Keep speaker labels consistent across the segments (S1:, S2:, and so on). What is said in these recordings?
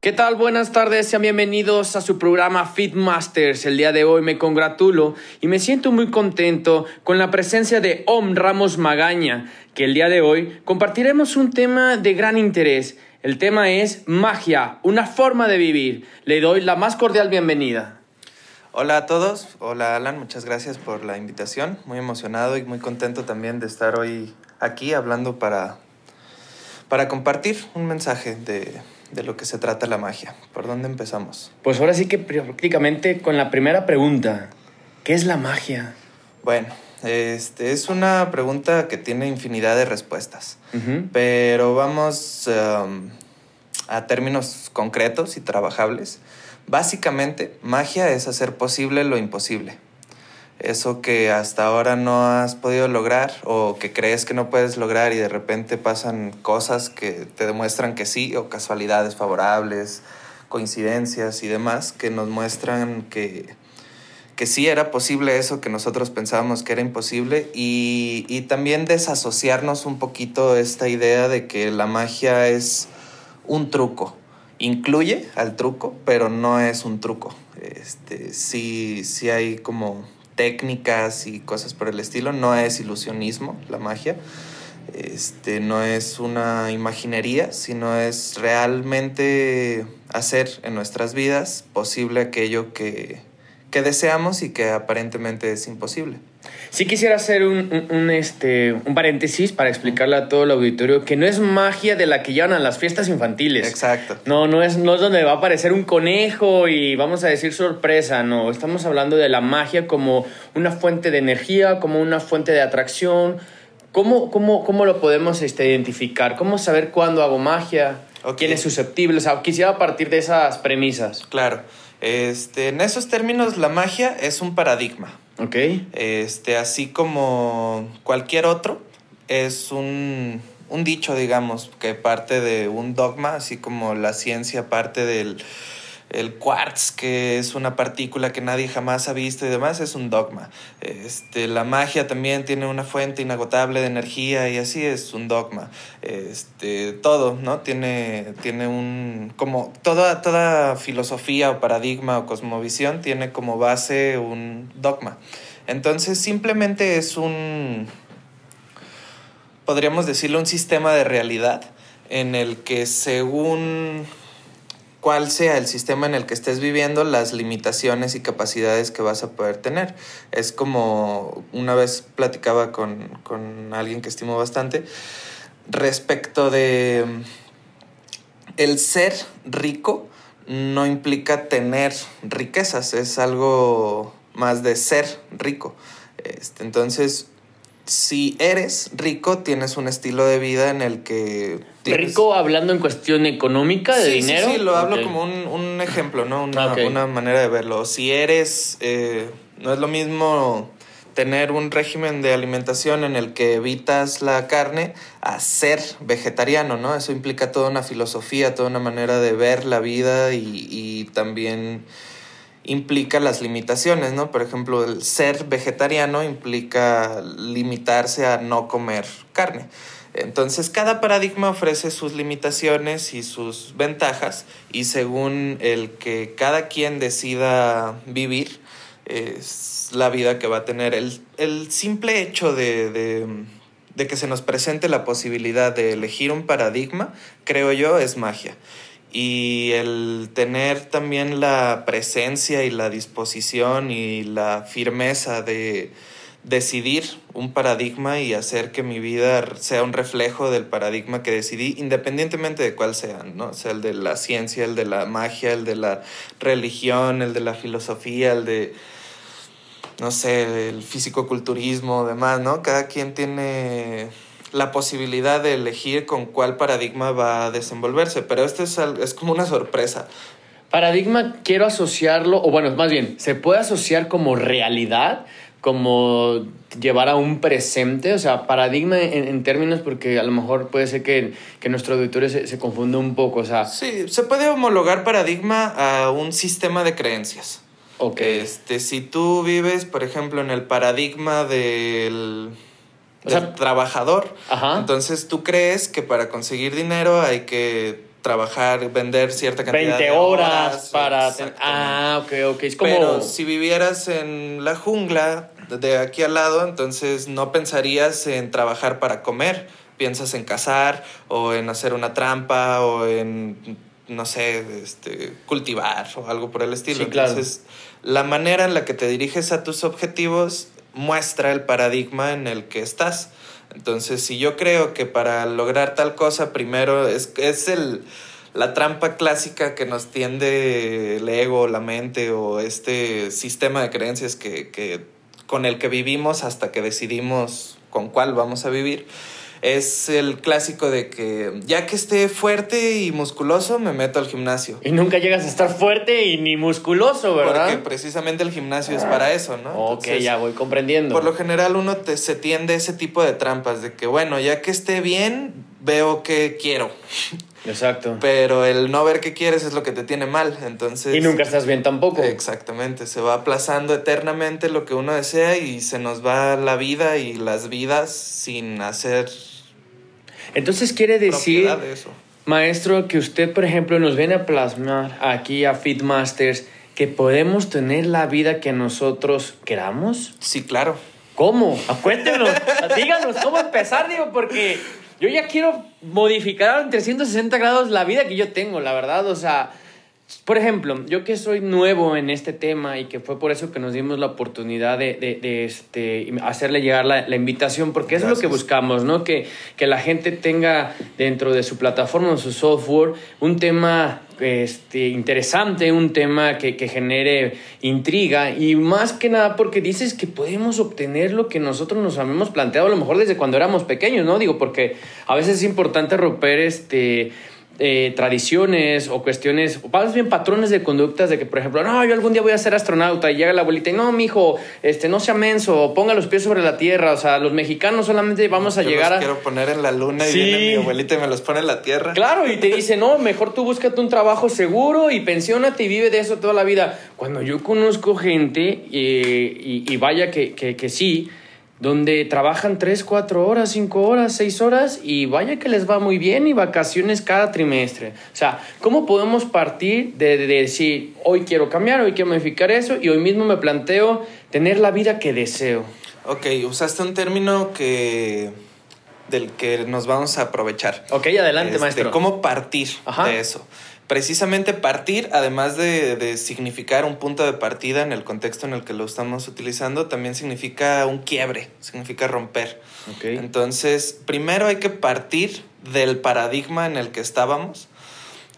S1: ¿Qué tal? Buenas tardes, sean bienvenidos a su programa Fit Masters. El día de hoy me congratulo y me siento muy contento con la presencia de Om Ramos Magaña, que el día de hoy compartiremos un tema de gran interés. El tema es magia, una forma de vivir. Le doy la más cordial bienvenida.
S2: Hola a todos, hola Alan, muchas gracias por la invitación. Muy emocionado y muy contento también de estar hoy aquí hablando para, para compartir un mensaje de de lo que se trata la magia. ¿Por dónde empezamos?
S1: Pues ahora sí que prácticamente con la primera pregunta. ¿Qué es la magia?
S2: Bueno, este, es una pregunta que tiene infinidad de respuestas, pero vamos um, a términos concretos y trabajables. Básicamente, magia es hacer posible lo imposible eso que hasta ahora no has podido lograr o que crees que no puedes lograr y de repente pasan cosas que te demuestran que sí o casualidades favorables, coincidencias y demás que nos muestran que, que sí era posible eso que nosotros pensábamos que era imposible y, y también desasociarnos un poquito esta idea de que la magia es un truco. Incluye al truco, pero no es un truco. Este, sí, sí hay como técnicas y cosas por el estilo. No es ilusionismo, la magia. Este, no es una imaginería, sino es realmente hacer en nuestras vidas posible aquello que, que deseamos y que aparentemente es imposible.
S1: Sí quisiera hacer un, este, un paréntesis para explicarle a todo el auditorio que no es magia de la que llevan a las fiestas infantiles.
S2: Exacto.
S1: No, no es, no es donde va a aparecer un conejo y vamos a decir sorpresa, no. Estamos hablando de la magia como una fuente de energía, como una fuente de atracción. ¿Cómo, cómo, cómo lo podemos este, identificar? ¿Cómo saber cuándo hago magia? ¿Quién es susceptible? O sea, quisiera partir de esas premisas.
S2: Claro. Este, en esos términos, la magia es un paradigma.
S1: Ok.
S2: Este, así como cualquier otro, es un, un dicho, digamos, que parte de un dogma, así como la ciencia parte del el quartz, que es una partícula que nadie jamás ha visto y demás, es un dogma. Este, la magia también tiene una fuente inagotable de energía y así es un dogma. Este, todo, ¿no? Tiene, tiene un, como toda, toda filosofía o paradigma o cosmovisión tiene como base un dogma. Entonces simplemente es un, podríamos decirlo, un sistema de realidad en el que según cuál sea el sistema en el que estés viviendo, las limitaciones y capacidades que vas a poder tener. Es como una vez platicaba con, alguien que estimo bastante respecto de el ser rico no implica tener riquezas, es algo más de ser rico. Este, entonces, si eres rico, tienes un estilo de vida en el que...
S1: Rico hablando en cuestión económica, de dinero.
S2: Sí, sí, lo hablo como un, ejemplo, ¿no? Una, manera de verlo. Si eres, eh, no es lo mismo tener un régimen de alimentación en el que evitas la carne a ser vegetariano, ¿no? Eso implica toda una filosofía, toda una manera de ver la vida y, y también implica las limitaciones, ¿no? Por ejemplo, el ser vegetariano implica limitarse a no comer carne. Entonces, cada paradigma ofrece sus limitaciones y sus ventajas y según el que cada quien decida vivir, es la vida que va a tener. El, simple hecho de, de que se nos presente la posibilidad de elegir un paradigma, creo yo, es magia y el tener también la presencia y la disposición y la firmeza de decidir un paradigma y hacer que mi vida sea un reflejo del paradigma que decidí, independientemente de cuál sea, ¿no? Sea, el de la ciencia, el de la magia, el de la religión, el de la filosofía, el de, no sé, el fisicoculturismo, demás, ¿no? Cada quien tiene la posibilidad de elegir con cuál paradigma va a desenvolverse, pero esto es, es como una sorpresa.
S1: Paradigma quiero asociarlo, o bueno, más bien, se puede asociar como realidad, como llevar a un presente, o sea, paradigma en, términos, porque a lo mejor puede ser que, que nuestro auditorio se, se confunda un poco, o sea...
S2: Sí, se puede homologar paradigma a un sistema de creencias. Ok. Este, si tú vives, por ejemplo, en el paradigma del, trabajador, entonces tú crees que para conseguir dinero hay que trabajar, vender cierta cantidad 20
S1: de horas, para... Ah, ok, ok. Es como...
S2: Pero si vivieras en la jungla de aquí al lado, entonces no pensarías en trabajar para comer. Piensas en cazar o en hacer una trampa o en, no sé, este, cultivar o algo por el estilo. Entonces, la manera en la que te diriges a tus objetivos muestra el paradigma en el que estás. Entonces, si yo creo que para lograr tal cosa, primero es, es el, la trampa clásica que nos tiende el ego, la mente o este sistema de creencias que, que, con el que vivimos hasta que decidimos con cuál vamos a vivir es el clásico de que ya que esté fuerte y musculoso, me meto al gimnasio.
S1: Y nunca llegas a estar fuerte y ni musculoso, ¿verdad?
S2: Porque precisamente el gimnasio es para eso, ¿no?
S1: ok, ya voy comprendiendo.
S2: Por lo general uno te, se tiende a ese tipo de trampas, de que bueno, ya que esté bien, veo que quiero.
S1: Exacto.
S2: Pero el no ver qué quieres es lo que te tiene mal, entonces...
S1: Y nunca estás bien tampoco.
S2: Exactamente, se va aplazando eternamente lo que uno desea y se nos va la vida y las vidas sin hacer...
S1: Entonces quiere decir, maestro, que usted, por ejemplo, nos viene a plasmar aquí a Fitmasters que podemos tener la vida que nosotros queramos.
S2: Sí, claro.
S1: ¿Cómo? Cuéntenos, díganos cómo empezar, digo, porque yo ya quiero modificar en 360 grados la vida que yo tengo, la verdad. O sea, por ejemplo, yo que soy nuevo en este tema y que fue por eso que nos dimos la oportunidad de, de, este, hacerle llegar la, la invitación, porque eso es lo que buscamos, ¿no? Que, que la gente tenga dentro de su plataforma, su software, un tema este, interesante, un tema que, que, genere intriga y más que nada porque dices que podemos obtener lo que nosotros nos habíamos planteado a lo mejor desde cuando éramos pequeños, ¿no? Digo, porque a veces es importante romper este eh, tradiciones o cuestiones, o más bien patrones de conductas de que, por ejemplo, no, yo algún día voy a ser astronauta y llega la abuelita y no, mijo, este, no sea menso, ponga los pies sobre la tierra. O sea, los mexicanos solamente vamos a llegar a.
S2: quiero poner en la luna y viene mi abuelita y me los pone en la tierra.
S1: Claro, y te dice, no, mejor tú búscate un trabajo seguro y pensiónate y vive de eso toda la vida. Cuando yo conozco gente, eh, y, y, vaya que, que, que sí, donde trabajan 3, 4 horas, 5 horas, 6 horas y vaya que les va muy bien y vacaciones cada trimestre. O sea, ¿cómo podemos partir de, decir, hoy quiero cambiar, hoy quiero modificar eso y hoy mismo me planteo tener la vida que deseo?
S2: Ok, usaste un término que del que nos vamos a aprovechar.
S1: Ok, adelante, este, maestro.
S2: ¿Cómo partir de eso? Precisamente partir, además de, significar un punto de partida en el contexto en el que lo estamos utilizando, también significa un quiebre, significa romper. Entonces, primero hay que partir del paradigma en el que estábamos,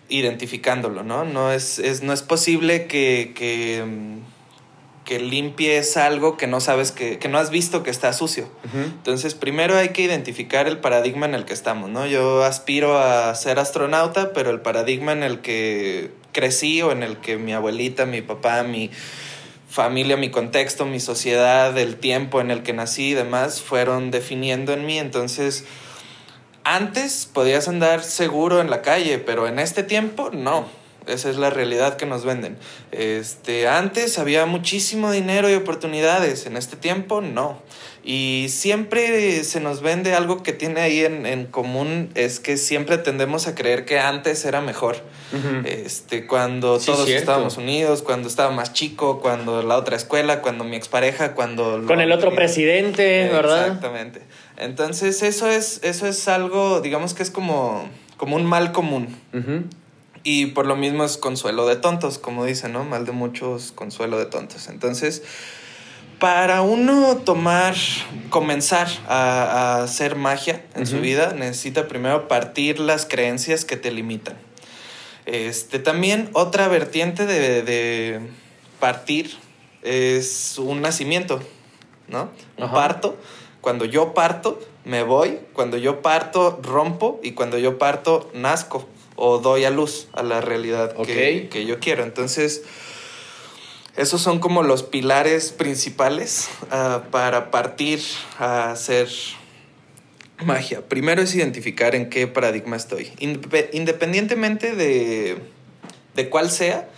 S2: identificándolo, ¿no? No es, no es posible que, que mm, que limpies algo que no sabes que, que no has visto que está sucio. Entonces, primero hay que identificar el paradigma en el que estamos, ¿no? Yo aspiro a ser astronauta, pero el paradigma en el que crecí o en el que mi abuelita, mi papá, mi familia, mi contexto, mi sociedad, el tiempo en el que nací y demás fueron definiendo en mí. Entonces, antes podías andar seguro en la calle, pero en este tiempo no. Esa es la realidad que nos venden. Este, antes había muchísimo dinero y oportunidades, en este tiempo no. Y siempre se nos vende algo que tiene ahí en, común, es que siempre tendemos a creer que antes era mejor. este, cuando todos estábamos unidos, cuando estaba más chico, cuando la otra escuela, cuando mi expareja, cuando...
S1: Con el otro presidente, ¿verdad?
S2: Exactamente. Entonces eso es, eso es algo, digamos que es como, como un mal común. Y por lo mismo es consuelo de tontos, como dicen, ¿no? Mal de muchos, consuelo de tontos. Entonces, para uno tomar, comenzar a, hacer magia en su vida, necesita primero partir las creencias que te limitan. Este, también otra vertiente de, de partir es un nacimiento, ¿no? Un parto Cuando yo parto, me voy. Cuando yo parto, rompo. Y cuando yo parto, nazco o doy a luz a la realidad que, que, yo quiero. Entonces, esos son como los pilares principales uh, para partir a hacer magia. Primero es identificar en qué paradigma estoy. Independientemente de, de cuál sea,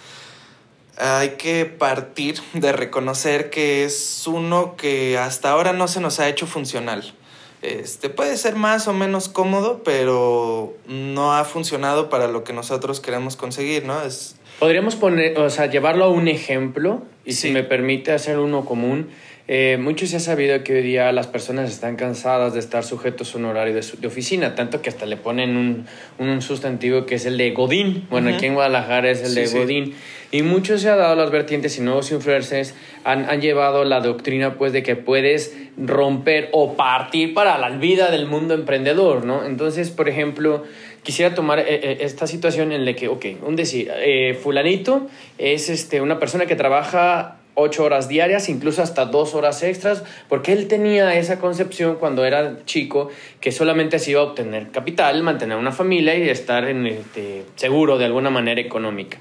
S2: hay que partir de reconocer que es uno que hasta ahora no se nos ha hecho funcional. Este puede ser más o menos cómodo, pero no ha funcionado para lo que nosotros queremos conseguir, ¿no? Es...
S1: Podríamos poner, o sea, llevarlo a un ejemplo, y si me permite hacer uno común. Eh, mucho se ha sabido que hoy día las personas están cansadas de estar sujetos a un horario de, oficina, tanto que hasta le ponen un, un, sustantivo que es el de Godín. Bueno, aquí en Guadalajara es el de Godín. Y mucho se ha dado las vertientes y nuevos influencers han, han, llevado la doctrina pues de que puedes romper o partir para la vida del mundo emprendedor, ¿no? Entonces, por ejemplo, quisiera tomar eh, eh, esta situación en la que, ok, un decir, eh, fulanito es este, una persona que trabaja ocho horas diarias, incluso hasta dos horas extras, porque él tenía esa concepción cuando era chico que solamente se iba a obtener capital, mantener una familia y estar en este, seguro de alguna manera económica.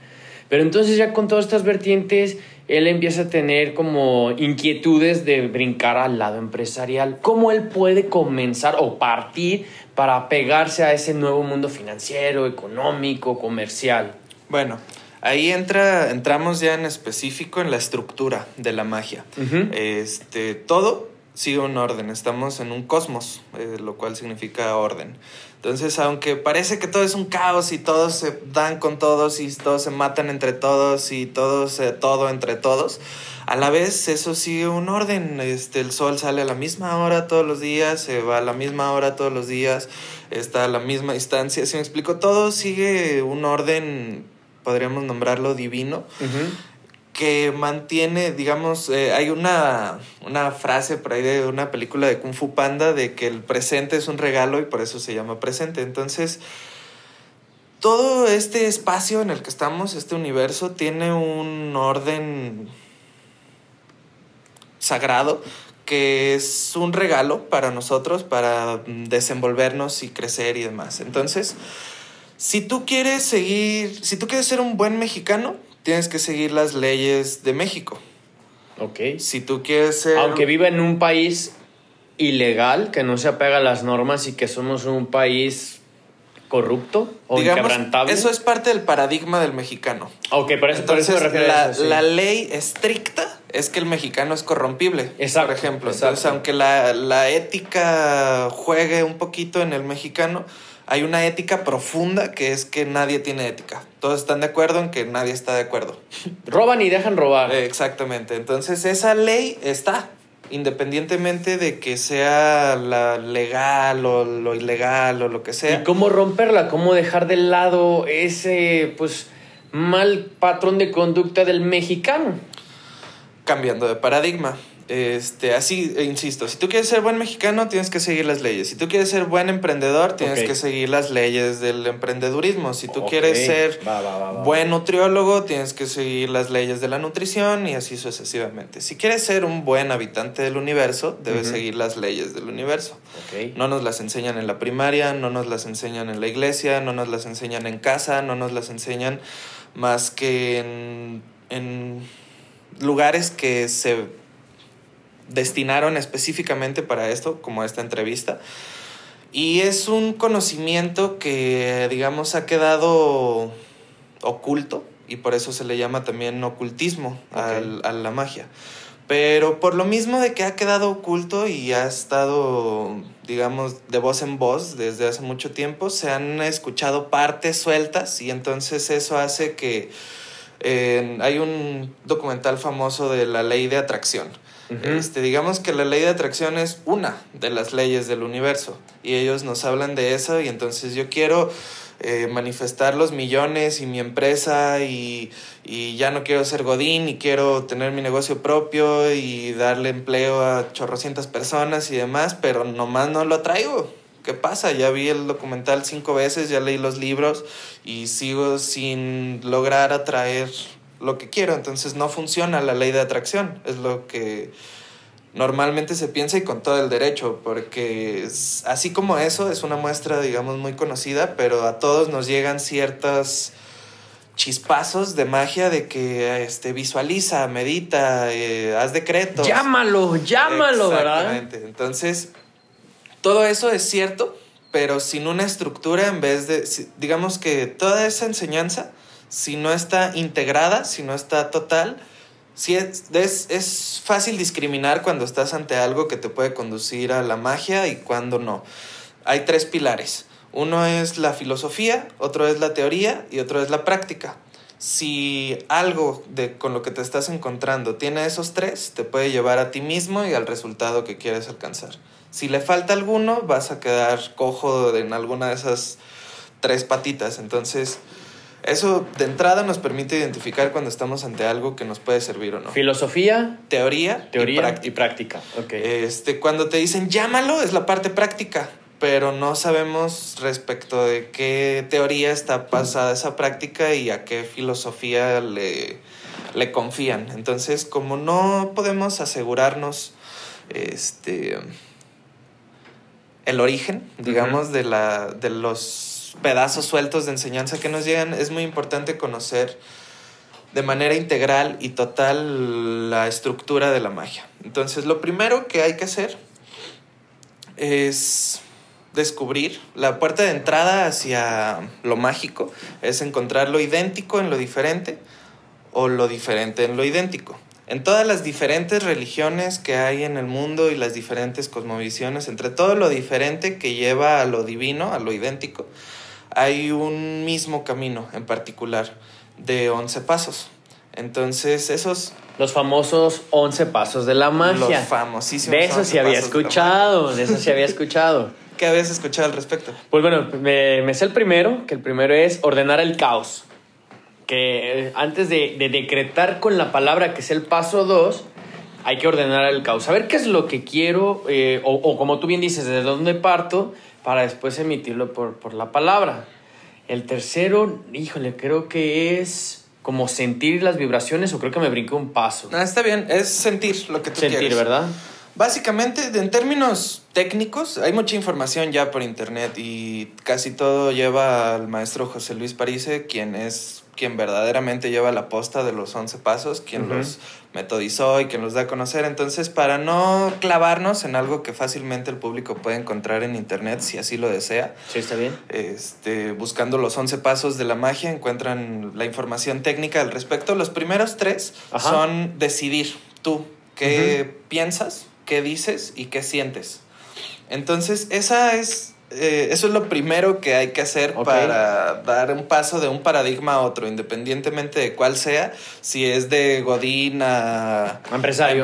S1: Pero entonces ya con todas estas vertientes, él empieza a tener como inquietudes de brincar al lado empresarial. ¿Cómo él puede comenzar o partir para pegarse a ese nuevo mundo financiero, económico, comercial?
S2: Bueno, Ahí entra, entramos ya en específico en la estructura de la magia. este, todo sigue un orden, estamos en un cosmos, eh, lo cual significa orden. Entonces, aunque parece que todo es un caos y todos se dan con todos y todos se matan entre todos y todos, todo entre todos, a la vez eso sigue un orden. Este, el sol sale a la misma hora todos los días, se va a la misma hora todos los días, está a la misma distancia. Si me explico, todo sigue un orden podríamos nombrarlo divino, que mantiene, digamos, eh, hay una, una frase por ahí de una película de Kung Fu Panda de que el presente es un regalo y por eso se llama presente. Entonces, todo este espacio en el que estamos, este universo, tiene un orden sagrado que es un regalo para nosotros, para desenvolvernos y crecer y demás. Entonces, si tú quieres seguir, si tú quieres ser un buen mexicano, tienes que seguir las leyes de México.
S1: Ok.
S2: Si tú quieres ser...
S1: Aunque viva en un país ilegal, que no se apega a las normas y que somos un país corrupto o Digamos,
S2: Eso es parte del paradigma del mexicano.
S1: Ok, por eso, Entonces, por
S2: eso la, la ley estricta es que el mexicano es corrompible, exacto, por ejemplo. Entonces, aunque la, la ética juegue un poquito en el mexicano, hay una ética profunda que es que nadie tiene ética. Todos están de acuerdo en que nadie está de acuerdo.
S1: Roban y dejan robar.
S2: Exactamente. Entonces esa ley está, independientemente de que sea la legal o lo ilegal o lo que sea.
S1: ¿Y cómo romperla? ¿Cómo dejar de lado ese pues mal patrón de conducta del mexicano?
S2: Cambiando de paradigma. Este, así, e insisto, si tú quieres ser buen mexicano, tienes que seguir las leyes. Si tú quieres ser buen emprendedor, tienes que seguir las leyes del emprendedurismo. Si tú quieres ser buen nutriólogo, tienes que seguir las leyes de la nutrición y así sucesivamente. Si quieres ser un buen habitante del universo, debes seguir las leyes del universo. No nos las enseñan en la primaria, no nos las enseñan en la iglesia, no nos las enseñan en casa, no nos las enseñan más que en, en lugares que se destinaron específicamente para esto, como esta entrevista. Y es un conocimiento que, digamos, ha quedado oculto y por eso se le llama también ocultismo a la magia. Pero por lo mismo de que ha quedado oculto y ha estado, digamos, de voz en voz desde hace mucho tiempo, se han escuchado partes sueltas y entonces eso hace que eh, hay un documental famoso de la ley de atracción este, digamos que la ley de atracción es una de las leyes del universo y ellos nos hablan de eso y entonces yo quiero eh, manifestar los millones y mi empresa y, y, ya no quiero ser godín y quiero tener mi negocio propio y darle empleo a chorrocientas personas y demás, pero nomás no lo traigo. ¿Qué pasa? Ya vi el documental cinco veces, ya leí los libros y sigo sin lograr atraer lo que quiero, entonces no funciona la ley de atracción, es lo que normalmente se piensa y con todo el derecho, porque así como eso es una muestra, digamos, muy conocida, pero a todos nos llegan ciertos chispazos de magia de que este, visualiza, medita, eh, haz decretos.
S1: Llámalo, llámalo, ¿verdad?
S2: Entonces, todo eso es cierto, pero sin una estructura en vez de, digamos que toda esa enseñanza, si no está integrada, si no está total, Sí, es, es, fácil discriminar cuando estás ante algo que te puede conducir a la magia y cuando no. Hay tres pilares. Uno es la filosofía, otro es la teoría y otro es la práctica. Si algo de, con lo que te estás encontrando tiene esos tres, te puede llevar a ti mismo y al resultado que quieres alcanzar. Si le falta alguno, vas a quedar cojo en alguna de esas tres patitas. Entonces, eso de entrada nos permite identificar cuando estamos ante algo que nos puede servir o no.
S1: Filosofía,
S2: teoría,
S1: teoría y práctica.
S2: Este, cuando te dicen llámalo, es la parte práctica, pero no sabemos respecto de qué teoría está pasada esa práctica y a qué filosofía le, le confían. Entonces, como no podemos asegurarnos este el origen, digamos, de la de los pedazos sueltos de enseñanza que nos llegan, es muy importante conocer de manera integral y total la estructura de la magia. Entonces, lo primero que hay que hacer es descubrir la puerta de entrada hacia lo mágico, es encontrar lo idéntico en lo diferente o lo diferente en lo idéntico. En todas las diferentes religiones que hay en el mundo y las diferentes cosmovisiones, entre todo lo diferente que lleva a lo divino, a lo idéntico, hay un mismo camino en particular de 11 pasos. Entonces, esos...
S1: Los famosos 11 pasos de la magia.
S2: Los famosísimos.
S1: De eso sí había escuchado, de, eso sí había escuchado.
S2: ¿Qué habías escuchado al respecto?
S1: Pues bueno, me, sé el primero, que el primero es ordenar el caos. Que eh, antes de, decretar con la palabra, que es el paso 2, hay que ordenar el caos. Saber qué es lo que quiero, eh, o, o como tú bien dices, de dónde parto, para después emitirlo por, la palabra. El tercero, híjole, creo que es como sentir las vibraciones o creo que me brinco un paso.
S2: Ah, está bien, es sentir lo que tú
S1: sentir,
S2: Sentir,
S1: ¿verdad?
S2: Básicamente, en términos técnicos, hay mucha información ya por internet y casi todo lleva al maestro José Luis Parise, quien es quien verdaderamente lleva la posta de los 11 pasos, quien los metodizó y quien los da a conocer. Entonces, para no clavarnos en algo que fácilmente el público puede encontrar en internet, si así lo desea.
S1: Sí, está bien.
S2: Este, buscando los 11 pasos de la magia, encuentran la información técnica al respecto. Los primeros tres son decidir tú qué piensas, qué dices y qué sientes. Entonces, esa es eh, eso es lo primero que hay que hacer para dar un paso de un paradigma a otro, independientemente de cuál sea, si es de Godín a empresario.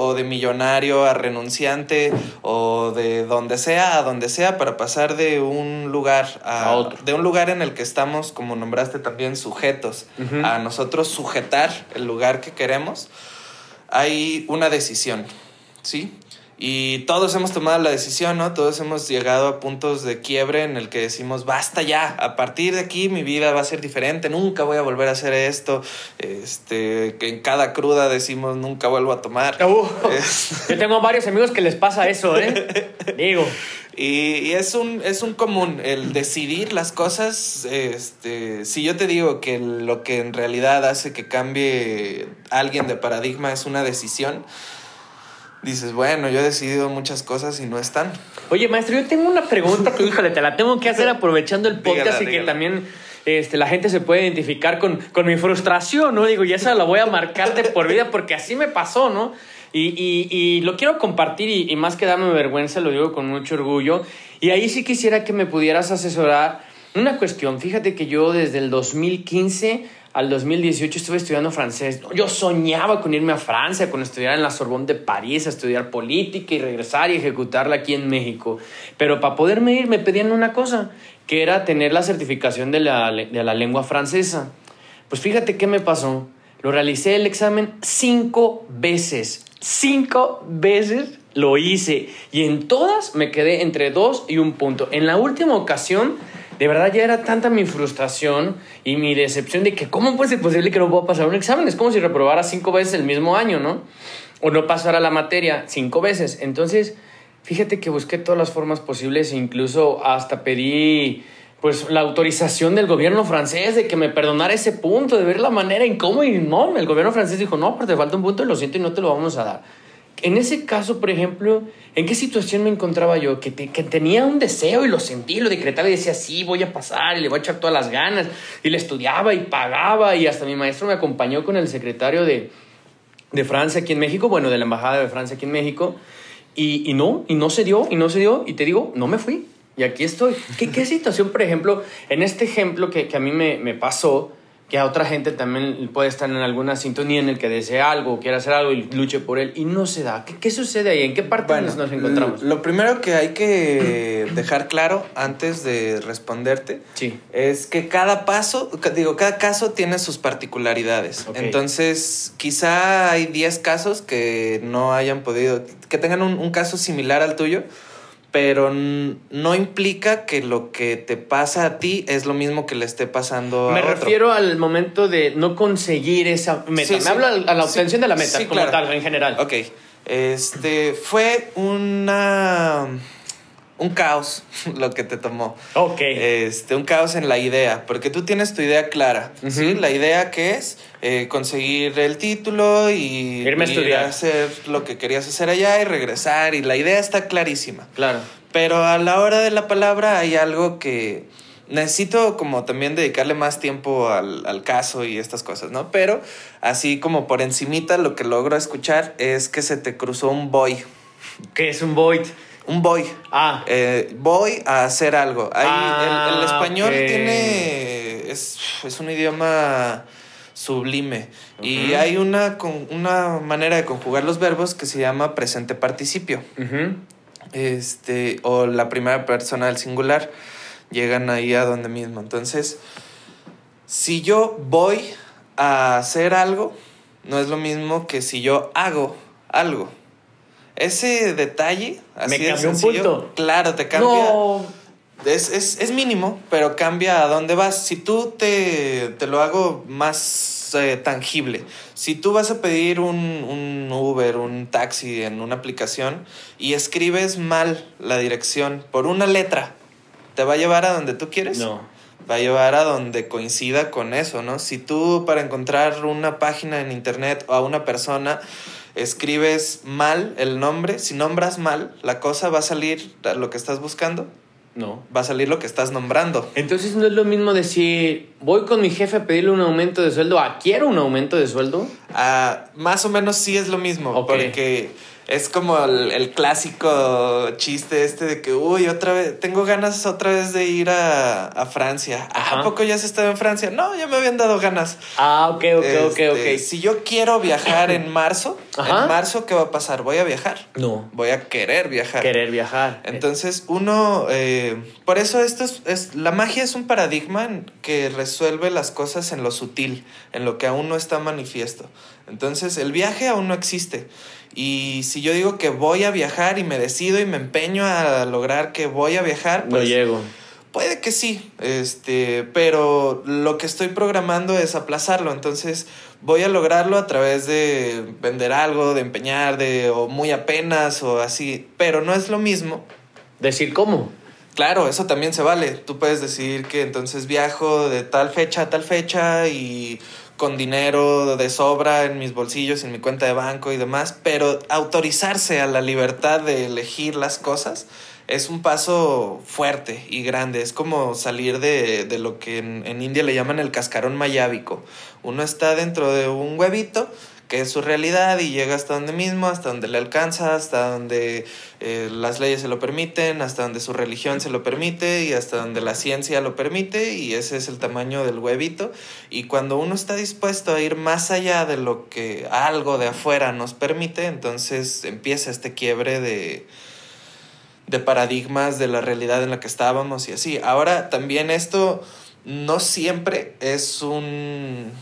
S2: o de millonario a renunciante o de donde sea a donde sea para pasar de un lugar a, otro. De un lugar en el que estamos, como nombraste también, sujetos, a nosotros sujetar el lugar que queremos, hay una decisión, ¿sí? Y todos hemos tomado la decisión, ¿no? Todos hemos llegado a puntos de quiebre en el que decimos, basta ya, a partir de aquí mi vida va a ser diferente, nunca voy a volver a hacer esto. Este, que en cada cruda decimos, nunca vuelvo a tomar.
S1: Uh, yo tengo varios amigos que les pasa eso, ¿eh? Digo.
S2: Y, es, un, es un común el decidir las cosas. Este, si yo te digo que lo que en realidad hace que cambie alguien de paradigma es una decisión, dices, bueno, yo he decidido muchas cosas y no están.
S1: Oye, maestro, yo tengo una pregunta que, híjole, te la tengo que hacer aprovechando el podcast y que también este, la gente se puede identificar con, con, mi frustración, ¿no? Digo, y esa la voy a marcar de por vida porque así me pasó, ¿no? Y, y, y lo quiero compartir y, y, más que darme vergüenza, lo digo con mucho orgullo. Y ahí sí quisiera que me pudieras asesorar una cuestión. Fíjate que yo desde el 2015 al 2018 estuve estudiando francés. Yo soñaba con irme a Francia, con estudiar en la Sorbonne de París, a estudiar política y regresar y ejecutarla aquí en México. Pero para poderme ir me pedían una cosa, que era tener la certificación de la, de la lengua francesa. Pues fíjate qué me pasó. Lo realicé el examen cinco veces. Cinco veces lo hice. Y en todas me quedé entre dos y un punto. En la última ocasión de verdad ya era tanta mi frustración y mi decepción de que cómo puede ser posible que no pueda pasar un examen. Es como si reprobara cinco veces el mismo año, ¿no? o no pasar a la materia cinco veces. Entonces, fíjate que busqué todas las formas posibles, incluso hasta pedí pues la autorización del gobierno francés de que me perdonara ese punto, de ver la manera en cómo y no, el gobierno francés dijo, no, pero te falta un punto lo siento y no te lo vamos a dar. En ese caso, por ejemplo, ¿en qué situación me encontraba yo? Que, tenía un deseo y lo sentí, lo decretaba y decía, sí, voy a pasar y le voy a echar todas las ganas. Y le estudiaba y pagaba y hasta mi maestro me acompañó con el secretario de, de Francia aquí en México, bueno, de la Embajada de Francia aquí en México. Y, y no, y no se dio, y no se dio. Y te digo, no me fui. Y aquí estoy. ¿Qué, qué situación, por ejemplo, en este ejemplo que, que a mí me, me pasó? Que a otra gente también puede estar en alguna sintonía en el que desea algo, quiere hacer algo y luche por él y no se da. ¿Qué, qué sucede ahí? ¿En qué parte nos, encontramos?
S2: Lo primero que hay que dejar claro antes de responderte
S1: sí.
S2: es que cada paso, digo, cada caso tiene sus particularidades. Entonces, quizá hay 10 casos que no hayan podido, que tengan un, un caso similar al tuyo pero no implica que lo que te pasa a ti es lo mismo que le esté pasando
S1: a Me refiero al momento de no conseguir esa meta. Me hablo a la obtención de la meta como tal, en general.
S2: Ok. Este fue una un caos lo que te tomó.
S1: Ok.
S2: Este, un caos en la idea, porque tú tienes tu idea clara, ¿sí? La idea que es eh, conseguir el título y
S1: irme a estudiar.
S2: hacer lo que querías hacer allá y regresar, y la idea está clarísima.
S1: Claro.
S2: Pero a la hora de la palabra hay algo que necesito como también dedicarle más tiempo al, al, caso y estas cosas, ¿no? Pero así como por encimita lo que logro escuchar es que se te cruzó un boy.
S1: ¿Qué es un void?
S2: Un voy.
S1: Ah.
S2: Eh, voy a hacer algo. Ahí, el, el, ah, español tiene. Es, es, un idioma sublime. Y hay una, una manera de conjugar los verbos que se llama presente participio. Este. O la primera persona del singular. Llegan ahí a donde mismo. Entonces. Si yo voy a hacer algo, no es lo mismo que si yo hago algo. Ese detalle,
S1: así Me cambia un punto.
S2: Claro, te cambia. Es, es, es, mínimo, pero cambia a dónde vas. Si tú te, te lo hago más eh, tangible, si tú vas a pedir un, un Uber, un taxi en una aplicación y escribes mal la dirección por una letra, ¿te va a llevar a donde tú quieres?
S1: No
S2: va a llevar a donde coincida con eso, ¿no? Si tú para encontrar una página en internet o a una persona escribes mal el nombre, si nombras mal, la cosa va a salir lo que estás buscando.
S1: No.
S2: Va a salir lo que estás nombrando.
S1: Entonces no es lo mismo decir, voy con mi jefe a pedirle un aumento de sueldo, a quiero un aumento de sueldo.
S2: Ah, más o menos sí es lo mismo, porque es como el, clásico chiste este de que, uy, otra vez, tengo ganas otra vez de ir a, a Francia. ¿A poco ya se estaba en Francia? No, ya me habían dado ganas.
S1: Ah, ok, ok, ok, ok.
S2: Este, si yo quiero viajar en marzo, en marzo, ¿qué va a pasar? ¿Voy a viajar?
S1: No.
S2: Voy a querer viajar.
S1: Querer viajar.
S2: Entonces, uno, eh, por eso esto es, es, la magia es un paradigma que resuelve las cosas en lo sutil, en lo que aún no está manifiesto. Entonces, el viaje aún no existe. Y si yo digo que voy a viajar y me decido y me empeño a lograr que voy a viajar,
S1: pues. No llego.
S2: Puede que sí, este, pero lo que estoy programando es aplazarlo. Entonces voy a lograrlo a través de vender algo, de empeñar, de o muy apenas o así. Pero no es lo mismo.
S1: Decir cómo.
S2: Claro, eso también se vale. Tú puedes decir que entonces viajo de tal fecha a tal fecha y con dinero de sobra en mis bolsillos, en mi cuenta de banco y demás, pero autorizarse a la libertad de elegir las cosas es un paso fuerte y grande. Es como salir de, de lo que en, en, India le llaman el cascarón mayábico. Uno está dentro de un huevito que es su realidad y llega hasta donde mismo, hasta donde le alcanza, hasta donde eh, las leyes se lo permiten, hasta donde su religión se lo permite y hasta donde la ciencia lo permite y ese es el tamaño del huevito. Y cuando uno está dispuesto a ir más allá de lo que algo de afuera nos permite, entonces empieza este quiebre de, de paradigmas de la realidad en la que estábamos y así. Ahora también esto no siempre es un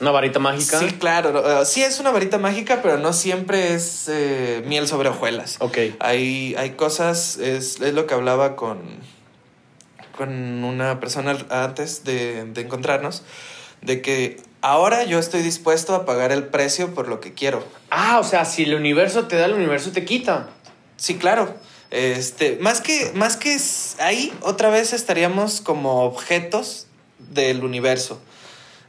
S1: ¿Una varita mágica?
S2: Sí, claro. sí es una varita mágica, pero no siempre es eh, miel sobre hojuelas.
S1: Ok.
S2: Hay, hay cosas, es, es, lo que hablaba con, con una persona antes de, de encontrarnos, de que ahora yo estoy dispuesto a pagar el precio por lo que quiero.
S1: Ah, o sea, si el universo te da, el universo te quita.
S2: Sí, claro. Este, más que, más que ahí, otra vez estaríamos como objetos del universo.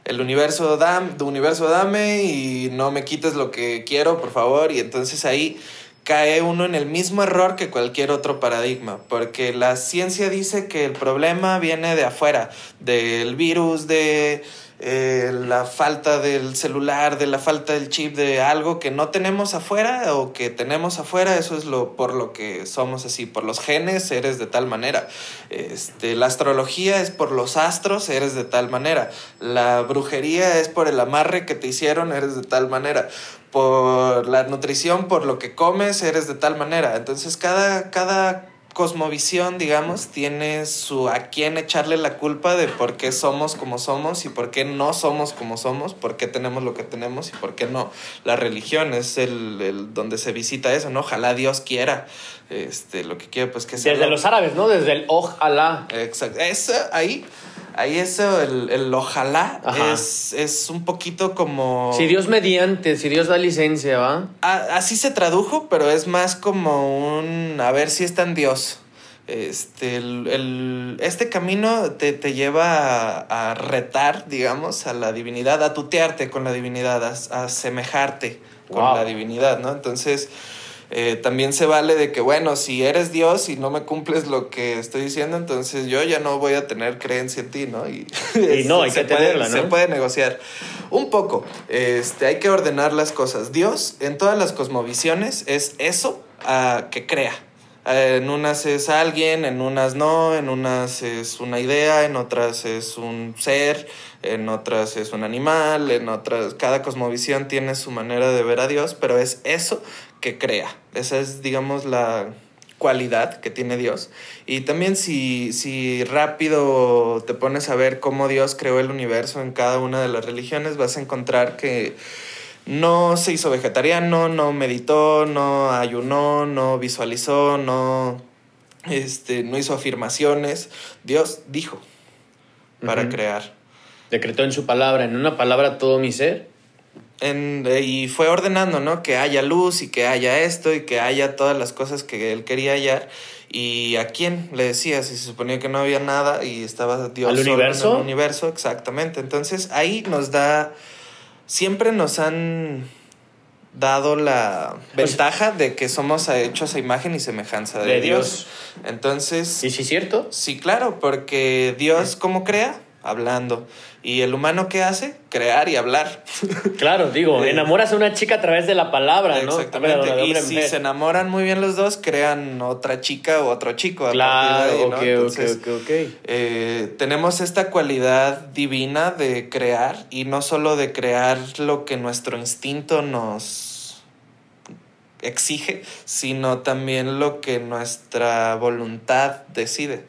S2: El universo, dame, universo dame y no me quites lo que quiero, por favor. Y entonces ahí cae uno en el mismo error que cualquier otro paradigma, porque la ciencia dice que el problema viene de afuera, del virus, de eh, la falta del celular, de la falta del chip, de algo que no tenemos afuera o que tenemos afuera, eso es lo por lo que somos así, por los genes eres de tal manera. Este, la astrología es por los astros, eres de tal manera. La brujería es por el amarre que te hicieron, eres de tal manera por la nutrición, por lo que comes, eres de tal manera. Entonces cada, cada cosmovisión, digamos, tiene su a quién echarle la culpa de por qué somos como somos y por qué no somos como somos, por qué tenemos lo que tenemos y por qué no. La religión es el, el donde se visita eso, ¿no? Ojalá Dios quiera. Este, lo que quiera, pues que
S1: sea. Desde los árabes, ¿no? Desde el ojalá.
S2: Exacto. Eso ahí Ahí eso, el, el ojalá, es, es, un poquito como...
S1: Si Dios mediante, si Dios da licencia, ¿va?
S2: así se tradujo, pero es más como un... A ver si está en Dios. Este, el, este camino te, te lleva a, retar, digamos, a la divinidad, a tutearte con la divinidad, a, asemejarte con la divinidad, ¿no? Entonces eh, también se vale de que, bueno, si eres Dios y no me cumples lo que estoy diciendo, entonces yo ya no voy a tener creencia en ti, ¿no?
S1: Y, no, hay que tenerla, ¿no?
S2: Se puede negociar. Un poco, este, hay que ordenar las cosas. Dios, en todas las cosmovisiones, es eso uh, que crea. En unas es alguien, en unas no, en unas es una idea, en otras es un ser, en otras es un animal, en otras, cada cosmovisión tiene su manera de ver a Dios, pero es eso que crea. Esa es, digamos, la cualidad que tiene Dios. Y también si, si rápido te pones a ver cómo Dios creó el universo en cada una de las religiones, vas a encontrar que no se hizo vegetariano, no meditó, no ayunó, no visualizó, no, este, no hizo afirmaciones. Dios dijo para crear.
S1: Decretó en su palabra, en una palabra todo mi ser
S2: y fue ordenando, ¿no? Que haya luz y que haya esto y que haya todas las cosas que él quería hallar. ¿Y a quién le decía? Si se suponía que no había nada y estaba Dios
S1: ¿Al universo?
S2: En el universo, exactamente. Entonces ahí nos da, siempre nos han dado la ventaja de que somos hechos a imagen y semejanza de, Dios. Entonces...
S1: ¿Y si es cierto?
S2: Sí, claro, porque Dios, ¿cómo crea? Hablando. ¿Y el humano qué hace? Crear y hablar.
S1: Claro, digo, enamoras a una chica a través de la palabra, ¿no?
S2: Exactamente. y si se enamoran muy bien los dos, crean otra chica o otro chico.
S1: Claro, ok, ok, ok,
S2: eh, tenemos esta cualidad divina de crear y no solo de crear lo que nuestro instinto nos exige, sino también lo que nuestra voluntad decide.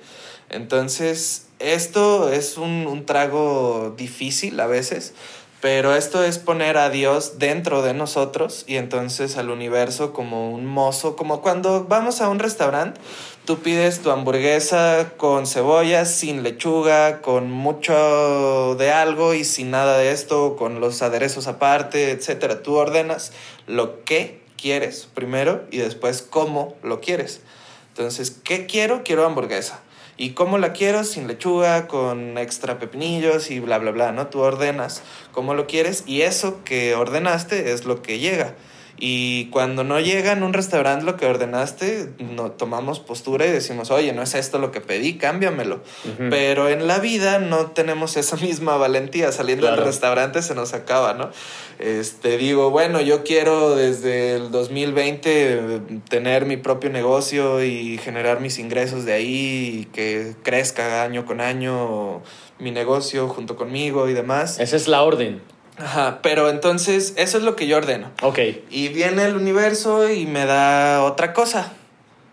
S2: Entonces, esto es un, trago difícil a veces, pero esto es poner a Dios dentro de nosotros y entonces al universo como un mozo, como cuando vamos a un restaurante, tú pides tu hamburguesa con cebolla, sin lechuga, con mucho de algo y sin nada de esto, con los aderezos aparte, etcétera. Tú ordenas lo que quieres primero y después cómo lo quieres. Entonces, ¿qué quiero? Quiero hamburguesa. ¿Y cómo la quiero? Sin lechuga, con extra pepinillos y bla, bla, bla, ¿no? Tú ordenas cómo lo quieres y eso que ordenaste es lo que llega. Y cuando no llega en un restaurante lo que ordenaste, no, tomamos postura y decimos, oye, no es esto lo que pedí, cámbiamelo. Pero en la vida no tenemos esa misma valentía. Saliendo del restaurante se nos acaba, ¿no? Este, digo, bueno, yo quiero desde el 2020 tener mi propio negocio y generar mis ingresos de ahí y que crezca año con año mi negocio junto conmigo y demás.
S1: Esa es la orden.
S2: Ajá, pero entonces eso es lo que yo ordeno.
S1: Ok.
S2: Y viene el universo y me da otra cosa.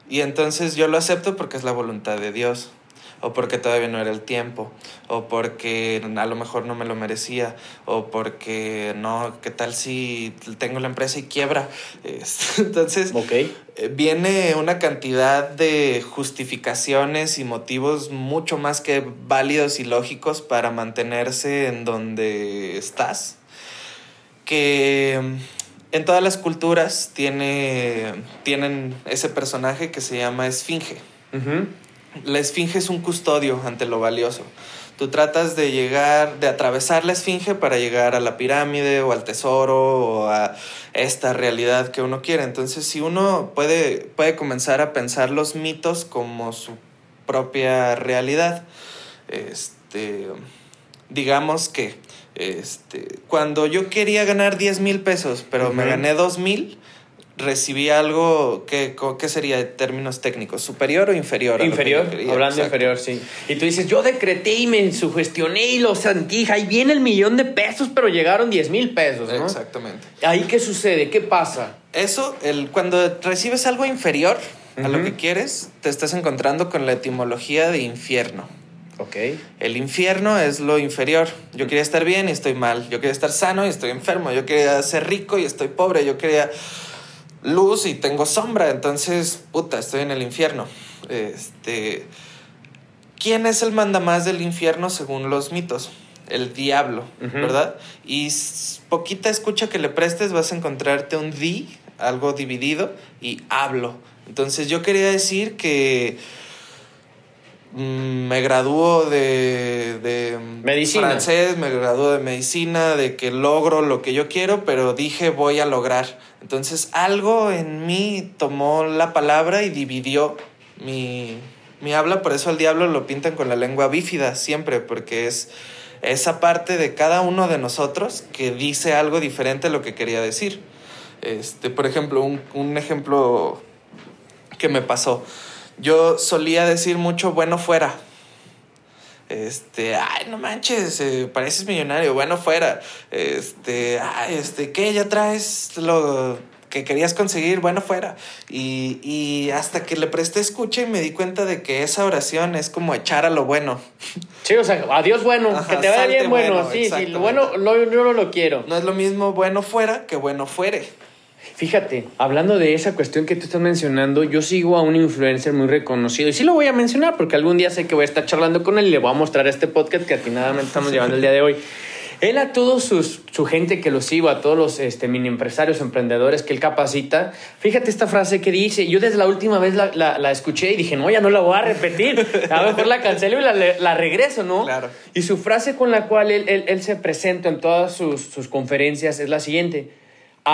S2: Y entonces yo lo acepto porque es la voluntad de Dios. O porque todavía no era el tiempo, o porque a lo mejor no me lo merecía, o porque no, ¿qué tal si tengo la empresa y quiebra? Entonces,
S1: okay.
S2: Eh, viene una cantidad de justificaciones y motivos mucho más que válidos y lógicos para mantenerse en donde estás, que en todas las culturas tiene, tienen ese personaje que se llama esfinge. La esfinge es un custodio ante lo valioso. Tú tratas de llegar, de atravesar la esfinge para llegar a la pirámide o al tesoro o a esta realidad que uno quiere. Entonces, si uno puede, puede comenzar a pensar los mitos como su propia realidad, este, digamos que este, cuando yo quería ganar 10 mil pesos, pero me gané 2 mil, recibí algo que, ¿qué sería de términos técnicos? ¿Superior o inferior?
S1: Inferior, hablando inferior, sí. Y tú dices, yo decreté y me sugestioné y lo sentí, ahí viene el millón de pesos, pero llegaron 10 mil pesos, ¿no?
S2: Exactamente.
S1: ¿Ahí qué sucede? ¿Qué pasa?
S2: Eso, el, cuando recibes algo inferior a lo que quieres, te estás encontrando con la etimología de infierno. El infierno es lo inferior. Yo quería estar bien y estoy mal. Yo quería estar sano y estoy enfermo. Yo quería ser rico y estoy pobre. Yo quería luz y tengo sombra. Entonces, puta, estoy en el infierno. Este. ¿Quién es el mandamás del infierno según los mitos? El diablo, ¿verdad? Y poquita escucha que le prestes vas a encontrarte un di, algo dividido, y hablo. Entonces yo quería decir que me graduó de, de
S1: medicina.
S2: francés, me graduó de medicina, de que logro lo que yo quiero, pero dije voy a lograr. Entonces algo en mí tomó la palabra y dividió mi, mi habla, por eso al diablo lo pintan con la lengua bífida siempre, porque es esa parte de cada uno de nosotros que dice algo diferente a lo que quería decir. Este, por ejemplo, un, un ejemplo que me pasó yo solía decir mucho bueno fuera. Este, ay, no manches, eh, pareces millonario, bueno fuera. Este, ay, este, ¿qué? Ya traes lo que querías conseguir, bueno fuera. Y, y hasta que le presté escucha y me di cuenta de que esa oración es como echar a lo bueno.
S1: Sí, o sea, adiós bueno, que te vaya bien bueno. sí, sí, lo bueno lo, yo no lo quiero.
S2: No es lo mismo bueno fuera que bueno fuere.
S1: Fíjate, hablando de esa cuestión que tú estás mencionando, yo sigo a un influencer muy reconocido y sí lo voy a mencionar porque algún día sé que voy a estar charlando con él y le voy a mostrar este podcast que atinadamente estamos llevando el día de hoy. Él a todos sus, su gente que lo sigo, a todos los este, mini empresarios, emprendedores que él capacita, fíjate esta frase que dice, yo desde la última vez la, la, escuché y dije, no, ya no la voy a repetir, a lo mejor la cancelo y la, la regreso, ¿no?
S2: Claro.
S1: Y su frase con la cual él, él, él se presenta en todas sus, sus conferencias es la siguiente,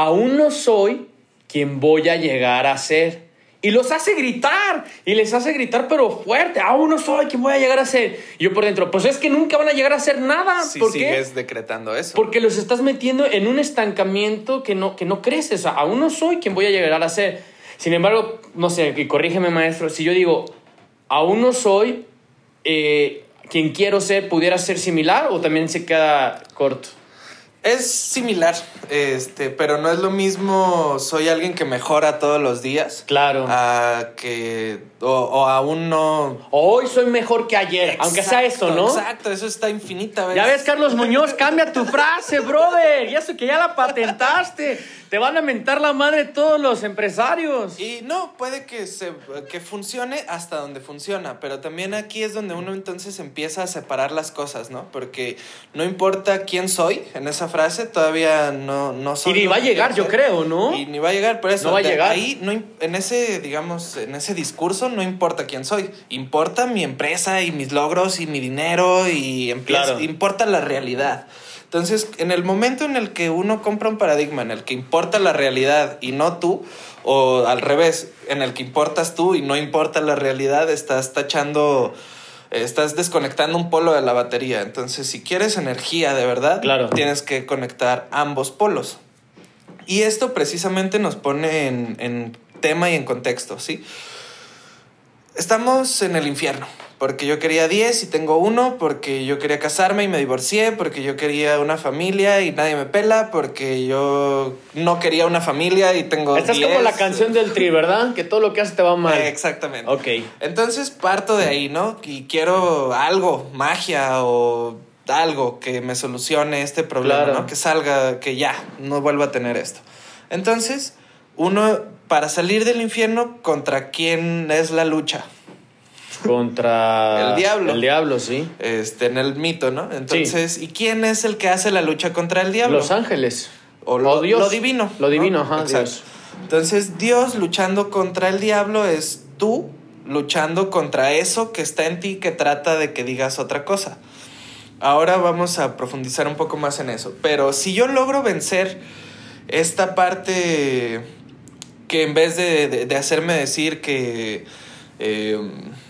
S1: aún no soy quien voy a llegar a ser. Y los hace gritar, y les hace gritar, pero fuerte. Aún no soy quien voy a llegar a ser. Y yo por dentro, pues es que nunca van a llegar a ser nada.
S2: Si sigues decretando eso.
S1: Porque los estás metiendo en un estancamiento que no, que no creces. O sea, aún no soy quien voy a llegar a ser. Sin embargo, no sé, y corrígeme maestro, si yo digo, aún no soy eh, quien quiero ser, ¿pudiera ser similar o también se queda corto?
S2: Es similar, este, pero no es lo mismo soy alguien que mejora todos los días.
S1: Claro.
S2: A que. O, aún no.
S1: Hoy soy mejor que ayer, aunque sea eso, ¿no?
S2: Exacto, eso está infinita.
S1: Ya ves, Carlos Muñoz, cambia tu frase, brother. Y eso que ya la patentaste. Te van a mentar la madre todos los empresarios.
S2: Y no, puede que, se, que funcione hasta donde funciona, pero también aquí es donde uno entonces empieza a separar las cosas, ¿no? Porque no importa quién soy en esa frase, todavía no, no soy.
S1: Y ni va a llegar, yo creo, ¿no?
S2: Y ni va a llegar, por eso.
S1: No va a llegar.
S2: Ahí, no, en ese, digamos, en ese discurso no importa quién soy. Importa mi empresa y mis logros y mi dinero y
S1: claro.
S2: importa la realidad. Entonces, en el momento en el que uno compra un paradigma en el que importa la realidad y no tú, o al revés, en el que importas tú y no importa la realidad, estás tachando, estás desconectando un polo de la batería. Entonces, si quieres energía de verdad, tienes que conectar ambos polos. Y esto precisamente nos pone en, en tema y en contexto, ¿sí? Estamos en el infierno porque yo quería 10 y tengo uno, porque yo quería casarme y me divorcié, porque yo quería una familia y nadie me pela, porque yo no quería una familia y tengo
S1: Esta es como la canción del tri, ¿verdad? Que todo lo que haces te va mal.
S2: exactamente.
S1: Ok.
S2: Entonces parto de ahí, ¿no? Y quiero algo, magia o algo que me solucione este problema, ¿no? Que salga, que ya, no vuelva a tener esto. Entonces, uno, para salir del infierno, ¿contra quién es la lucha?
S1: Contra
S2: el diablo.
S1: El diablo, sí.
S2: Este, en el mito, ¿no? Entonces, ¿y quién es el que hace la lucha contra el diablo?
S1: Los ángeles.
S2: O lo, Dios. Lo divino.
S1: Lo divino, ajá,
S2: Entonces, Dios luchando contra el diablo es tú luchando contra eso que está en ti que trata de que digas otra cosa. Ahora vamos a profundizar un poco más en eso. Pero si yo logro vencer esta parte que en vez de, hacerme decir que eh,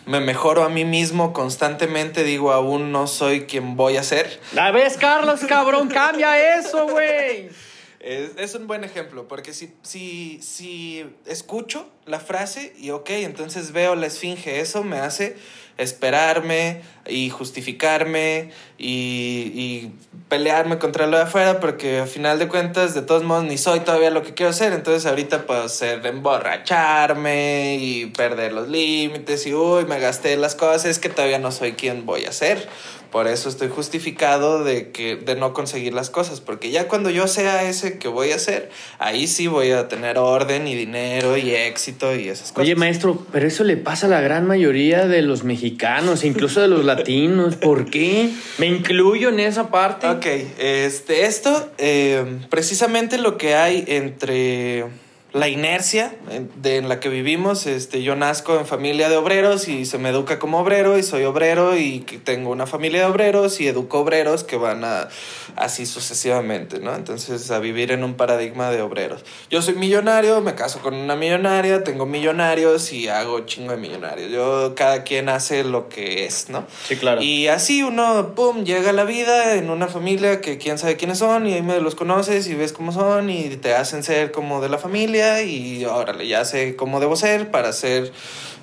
S2: me mejoro a mí mismo constantemente, digo, aún no soy quien voy a ser.
S1: La ves, Carlos, cabrón, cambia eso, güey.
S2: Es, un buen ejemplo, porque si, si, si escucho la frase y ok, entonces veo la esfinge, eso me hace esperarme y justificarme y, y, pelearme contra lo de afuera porque al final de cuentas de todos modos ni soy todavía lo que quiero ser. Entonces ahorita puedo ser emborracharme y perder los límites y uy me gasté las cosas es que todavía no soy quien voy a ser por eso estoy justificado de que de no conseguir las cosas, porque ya cuando yo sea ese que voy a ser, ahí sí voy a tener orden y dinero y éxito y esas cosas.
S1: Oye, maestro, pero eso le pasa a la gran mayoría de los mexicanos, incluso de los latinos. ¿Por qué? Me incluyo en esa parte.
S2: Ok, este, esto, eh, precisamente lo que hay entre la inercia de, en la que vivimos. Este, yo nazco en familia de obreros y se me educa como obrero y soy obrero y tengo una familia de obreros y educo obreros que van a así sucesivamente, ¿no? Entonces a vivir en un paradigma de obreros. Yo soy millonario, me caso con una millonaria, tengo millonarios y hago chingo de millonarios. Yo, cada quien hace lo que es, ¿no?
S1: Sí, claro.
S2: Y así uno, pum, llega a la vida en una familia que quién sabe quiénes son y ahí me los conoces y ves cómo son y te hacen ser como de la familia y órale, ya sé cómo debo ser para ser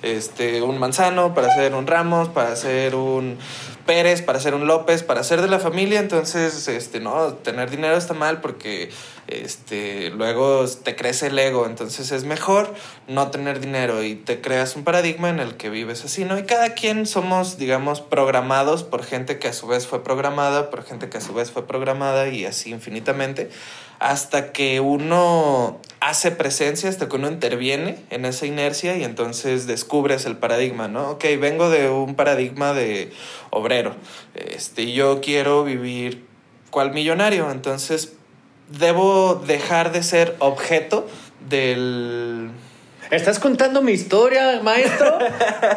S2: este, un Manzano, para ser un Ramos, para ser un Pérez, para ser un López, para ser de la familia. Entonces, este, no, tener dinero está mal porque este, luego te crece el ego. Entonces es mejor no tener dinero y te creas un paradigma en el que vives así, ¿no? Y cada quien somos, digamos, programados por gente que a su vez fue programada, por gente que a su vez fue programada y así infinitamente hasta que uno hace presencia, hasta que uno interviene en esa inercia y entonces descubres el paradigma, ¿no? Ok, vengo de un paradigma de obrero, este, yo quiero vivir cual millonario, entonces debo dejar de ser objeto del
S1: ¿Estás contando mi historia, maestro?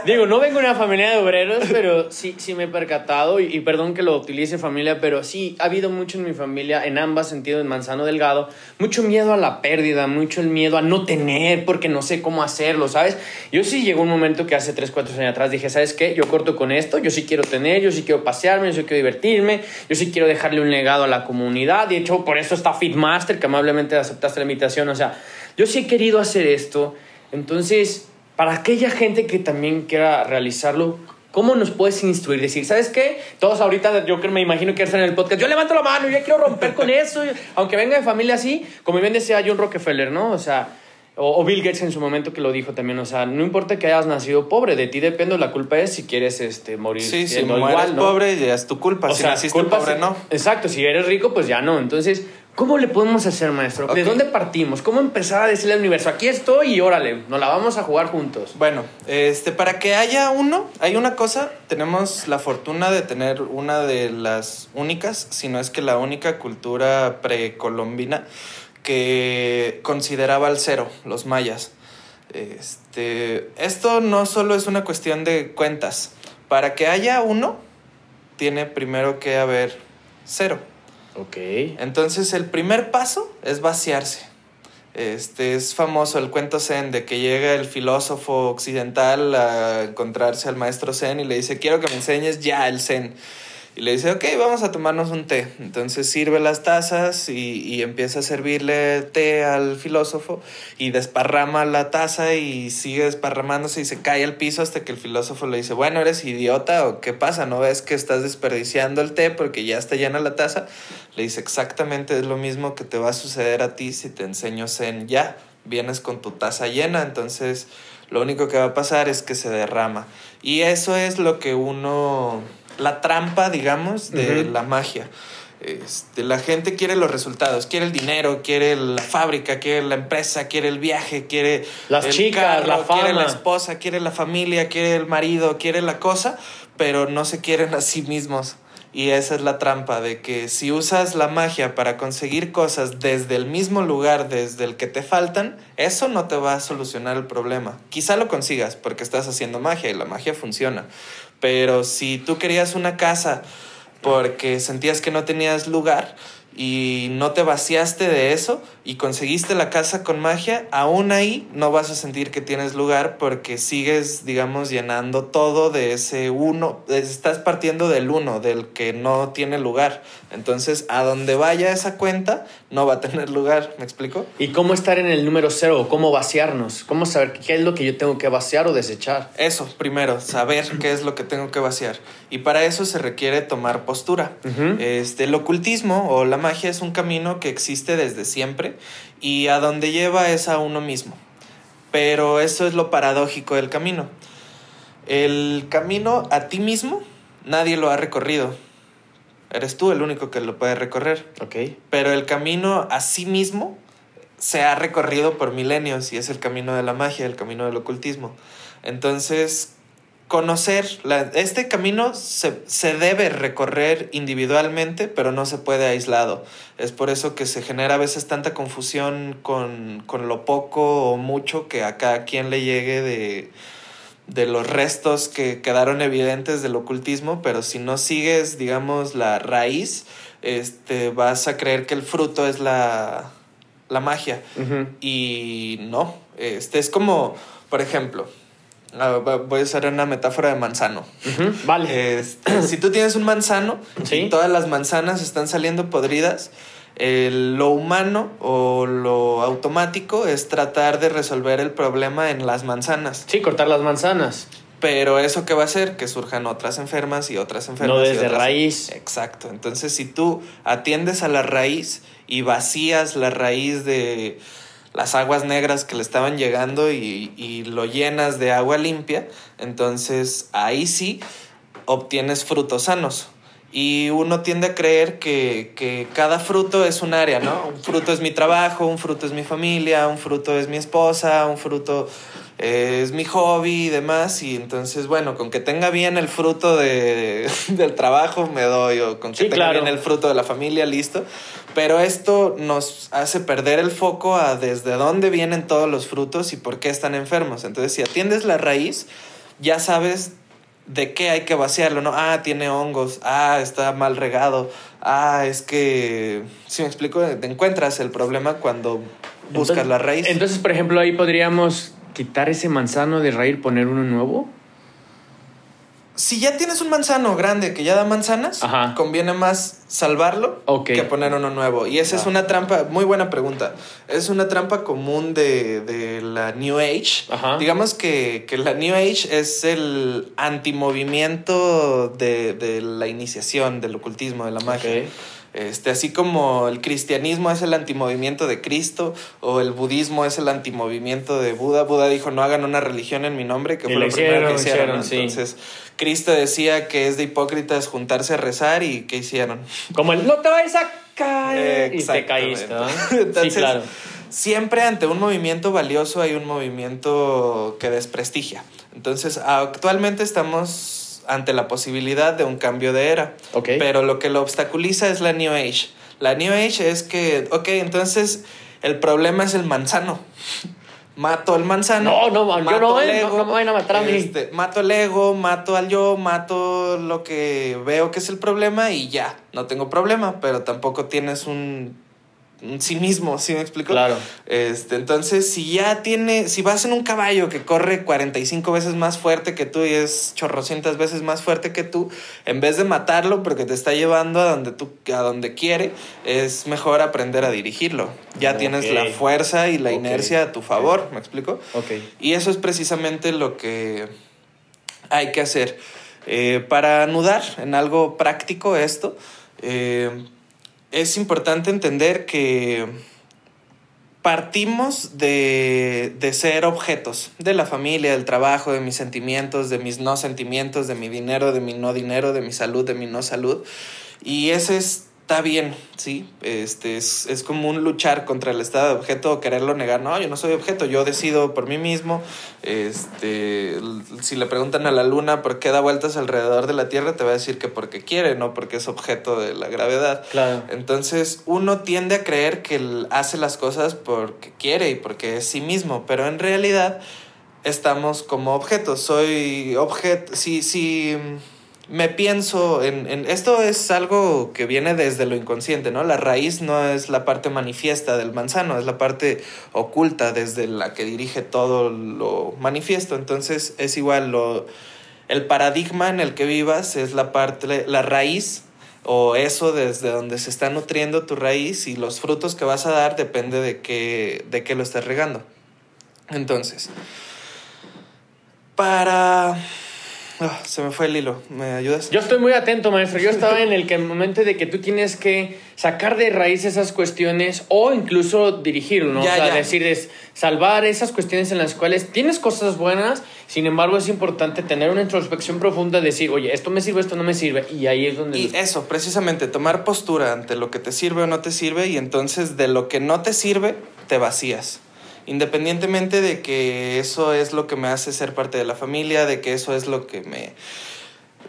S1: Digo, no vengo de una familia de obreros, pero sí, sí me he percatado, y, perdón que lo utilice familia, pero sí ha habido mucho en mi familia, en ambas sentidos, en Manzano Delgado, mucho miedo a la pérdida, mucho el miedo a no tener, porque no sé cómo hacerlo, ¿sabes? Yo sí llegó un momento que hace 3, 4 años atrás dije, ¿sabes qué? Yo corto con esto, yo sí quiero tener, yo sí quiero pasearme, yo sí quiero divertirme, yo sí quiero dejarle un legado a la comunidad, de hecho, por eso está Fitmaster, que amablemente aceptaste la invitación, o sea, yo sí he querido hacer esto, entonces, para aquella gente que también quiera realizarlo, ¿cómo nos puedes instruir? Decir, ¿sabes qué? Todos ahorita, yo me imagino que están en el podcast, yo levanto la mano, yo quiero romper con eso, aunque venga de familia así, como bien decía John Rockefeller, ¿no? O sea, o, Bill Gates en su momento que lo dijo también, o sea, no importa que hayas nacido pobre, de ti depende, la culpa es si quieres este, morir
S2: sí, si igual, pobre ya es tu culpa, si naciste pobre no.
S1: Exacto, si eres rico pues ya no, entonces ¿Cómo le podemos hacer, maestro? ¿De dónde partimos? ¿Cómo empezar a decirle al universo, aquí estoy y órale, nos la vamos a jugar juntos?
S2: Bueno, este, para que haya uno, hay una cosa, tenemos la fortuna de tener una de las únicas, si no es que la única cultura precolombina que consideraba el cero, los mayas. Este, esto no solo es una cuestión de cuentas. Para que haya uno, tiene primero que haber cero.
S1: Ok.
S2: Entonces el primer paso es vaciarse. Este es famoso el cuento Zen de que llega el filósofo occidental a encontrarse al maestro Zen y le dice, quiero que me enseñes ya el Zen. Y le dice, ok, vamos a tomarnos un té. Entonces sirve las tazas y, y empieza a servirle té al filósofo y desparrama la taza y sigue desparramándose y se cae al piso hasta que el filósofo le dice, bueno, eres idiota o qué pasa, ¿no ves que estás desperdiciando el té porque ya está llena la taza? Le dice, exactamente es lo mismo que te va a suceder a ti si te enseño Zen ya. Vienes con tu taza llena, entonces lo único que va a pasar es que se derrama. Y eso es lo que uno la trampa, digamos, de la magia. Este, la gente quiere los resultados, quiere el dinero, quiere la fábrica, quiere la empresa, quiere el viaje, quiere
S1: las chicas, la fama.
S2: quiere la esposa, quiere la familia, quiere el marido, quiere la cosa, pero no se quieren a sí mismos. Y esa es la trampa de que si usas la magia para conseguir cosas desde el mismo lugar, desde el que te faltan, eso no te va a solucionar el problema. Quizá lo consigas porque estás haciendo magia y la magia funciona. Pero si tú querías una casa porque sentías que no tenías lugar y no te vaciaste de eso y conseguiste la casa con magia, aún ahí no vas a sentir que tienes lugar porque sigues, digamos, llenando todo de ese uno, estás partiendo del uno, del que no tiene lugar. Entonces, a donde vaya esa cuenta, no va a tener lugar, ¿me explico?
S1: ¿Y cómo estar en el número cero? ¿Cómo vaciarnos? ¿Cómo saber qué es lo que yo tengo que vaciar o desechar?
S2: Eso, primero, saber qué es lo que tengo que vaciar. Y para eso se requiere tomar postura. este, el ocultismo o la magia es un camino que existe desde siempre y a donde lleva es a uno mismo. Pero eso es lo paradójico del camino. El camino a ti mismo nadie lo ha recorrido. Eres tú el único que lo puede recorrer.
S1: Ok.
S2: Pero el camino a sí mismo se ha recorrido por milenios y es el camino de la magia, el camino del ocultismo. Entonces, conocer, este camino se, debe recorrer individualmente, pero no se puede aislado. Es por eso que se genera a veces tanta confusión con, lo poco o mucho que a cada quien le llegue de, de los restos que quedaron evidentes del ocultismo, pero si no sigues, digamos, la raíz, este, vas a creer que el fruto es la, magia. Y no, este es como, por ejemplo, voy a usar una metáfora de manzano.
S1: vale.
S2: Este, si tú tienes un manzano y todas las manzanas están saliendo podridas, lo humano o lo automático es tratar de resolver el problema en las manzanas.
S1: Sí, cortar las manzanas.
S2: Pero eso que va a hacer que surjan otras enfermas y otras enfermas.
S1: No desde raíz.
S2: Exacto. Entonces, si tú atiendes a la raíz y vacías la raíz de las aguas negras que le estaban llegando y, lo llenas de agua limpia, entonces ahí sí obtienes frutos sanos. Y uno tiende a creer que, que, cada fruto es un área, ¿no? Un fruto es mi trabajo, un fruto es mi familia, un fruto es mi esposa, un fruto es mi hobby y demás. Y entonces, bueno, con que tenga bien el fruto de, del trabajo me doy, o con que tenga bien el fruto de la familia, listo. Pero esto nos hace perder el foco a desde dónde vienen todos los frutos y por qué están enfermos. Entonces, si atiendes la raíz, ya sabes de qué hay que vaciarlo, ¿no? Ah, tiene hongos, ah, está mal regado, ah, es que, si me explico, te encuentras el problema cuando buscas la raíz.
S1: Entonces, por ejemplo, ahí podríamos quitar ese manzano de raíz, poner uno nuevo?
S2: Si ya tienes un manzano grande que ya da manzanas, conviene más salvarlo que poner uno nuevo. Y esa es una trampa, muy buena pregunta. Es una trampa común de, la New Age. Digamos que, la New Age es el antimovimiento de, de la iniciación, del ocultismo, de la magia. Este, así como el cristianismo es el antimovimiento de Cristo o el budismo es el antimovimiento de Buda. Buda dijo, no hagan una religión en mi nombre, que fue lo primero que hicieron. Entonces, Cristo decía que es de hipócritas juntarse a rezar y ¿qué hicieron?
S1: Como el, no te vayas a caer y te caíste.
S2: Entonces, sí, claro. Siempre ante un movimiento valioso hay un movimiento que desprestigia. Entonces, actualmente estamos ante la posibilidad de un cambio de era. Pero lo que lo obstaculiza es la New Age. La New Age es que, ok, entonces el problema es el manzano. Mato el manzano.
S1: No, no, yo no, ego, no, me vayan a matar a mí.
S2: Este, mato el ego, mato al yo, mato lo que veo que es el problema y ya, no tengo problema, pero tampoco tienes un sí mismo, ¿sí me explico? Claro. Este, entonces, si ya tiene, si vas en un caballo que corre 45 veces más fuerte que tú y es chorrocientas veces más fuerte que tú, en vez de matarlo porque te está llevando a donde tú, a donde quiere, es mejor aprender a dirigirlo. Ya tienes la fuerza y la inercia a tu favor, ¿me explico? Ok. Y eso es precisamente lo que hay que hacer. Eh, para anudar en algo práctico esto, eh, es importante entender que partimos de, de, ser objetos de la familia, del trabajo, de mis sentimientos, de mis no sentimientos, de mi dinero, de mi no dinero, de mi salud, de mi no salud. Y ese es está bien, sí, este, es, es, como un luchar contra el estado de objeto o quererlo negar. No, yo no soy objeto, yo decido por mí mismo. Este, si le preguntan a la luna por qué da vueltas alrededor de la Tierra, te va a decir que porque quiere, no porque es objeto de la gravedad. Claro. Entonces, uno tiende a creer que hace las cosas porque quiere y porque es sí mismo, pero en realidad estamos como objetos. Soy objeto, sí, sí me pienso en, en, esto es algo que viene desde lo inconsciente, ¿no? La raíz no es la parte manifiesta del manzano, es la parte oculta desde la que dirige todo lo manifiesto. Entonces es igual lo el paradigma en el que vivas es la parte la raíz o eso desde donde se está nutriendo tu raíz y los frutos que vas a dar depende de qué de qué lo estés regando. Entonces, para Ah, se me fue el hilo. ¿Me ayudas?
S1: Yo estoy muy atento, maestro. Yo estaba en el, que, el momento de que tú tienes que sacar de raíz esas cuestiones o incluso dirigirlo, ¿no? o sea, decir, es salvar esas cuestiones en las cuales tienes cosas buenas, sin embargo es importante tener una introspección profunda, decir, oye, esto me sirve, esto no me sirve. Y ahí es donde...
S2: Y eso, precisamente, tomar postura ante lo que te sirve o no te sirve y entonces de lo que no te sirve, te vacías independientemente de que eso es lo que me hace ser parte de la familia, de que eso es lo que me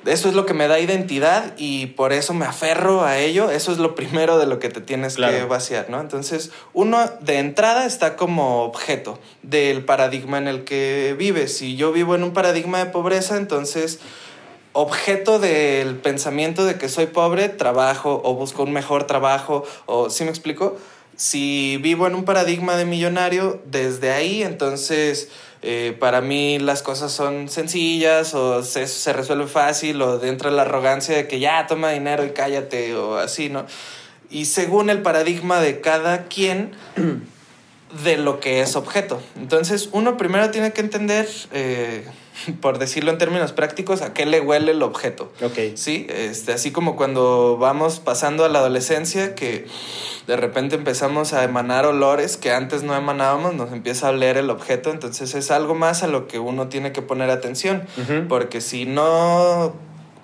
S2: eso es lo que me da identidad y por eso me aferro a ello. Eso es lo primero de lo que te tienes que vaciar, ¿no? Entonces, uno de entrada está como objeto del paradigma en el que vives. Si yo vivo en un paradigma de pobreza, entonces objeto del pensamiento de que soy pobre, trabajo o busco un mejor trabajo o, ¿sí me explico? Si vivo en un paradigma de millonario, desde ahí entonces eh, para mí las cosas son sencillas o se, se resuelve fácil o dentro de la arrogancia de que ya toma dinero y cállate o así, ¿no? Y según el paradigma de cada quien, de lo que es objeto. Entonces, uno primero tiene que entender, eh, por decirlo en términos prácticos, a qué le huele el objeto. Ok. Sí, este, así como cuando vamos pasando a la adolescencia, que de repente empezamos a emanar olores que antes no emanábamos, nos empieza a oler el objeto, entonces es algo más a lo que uno tiene que poner atención, porque si no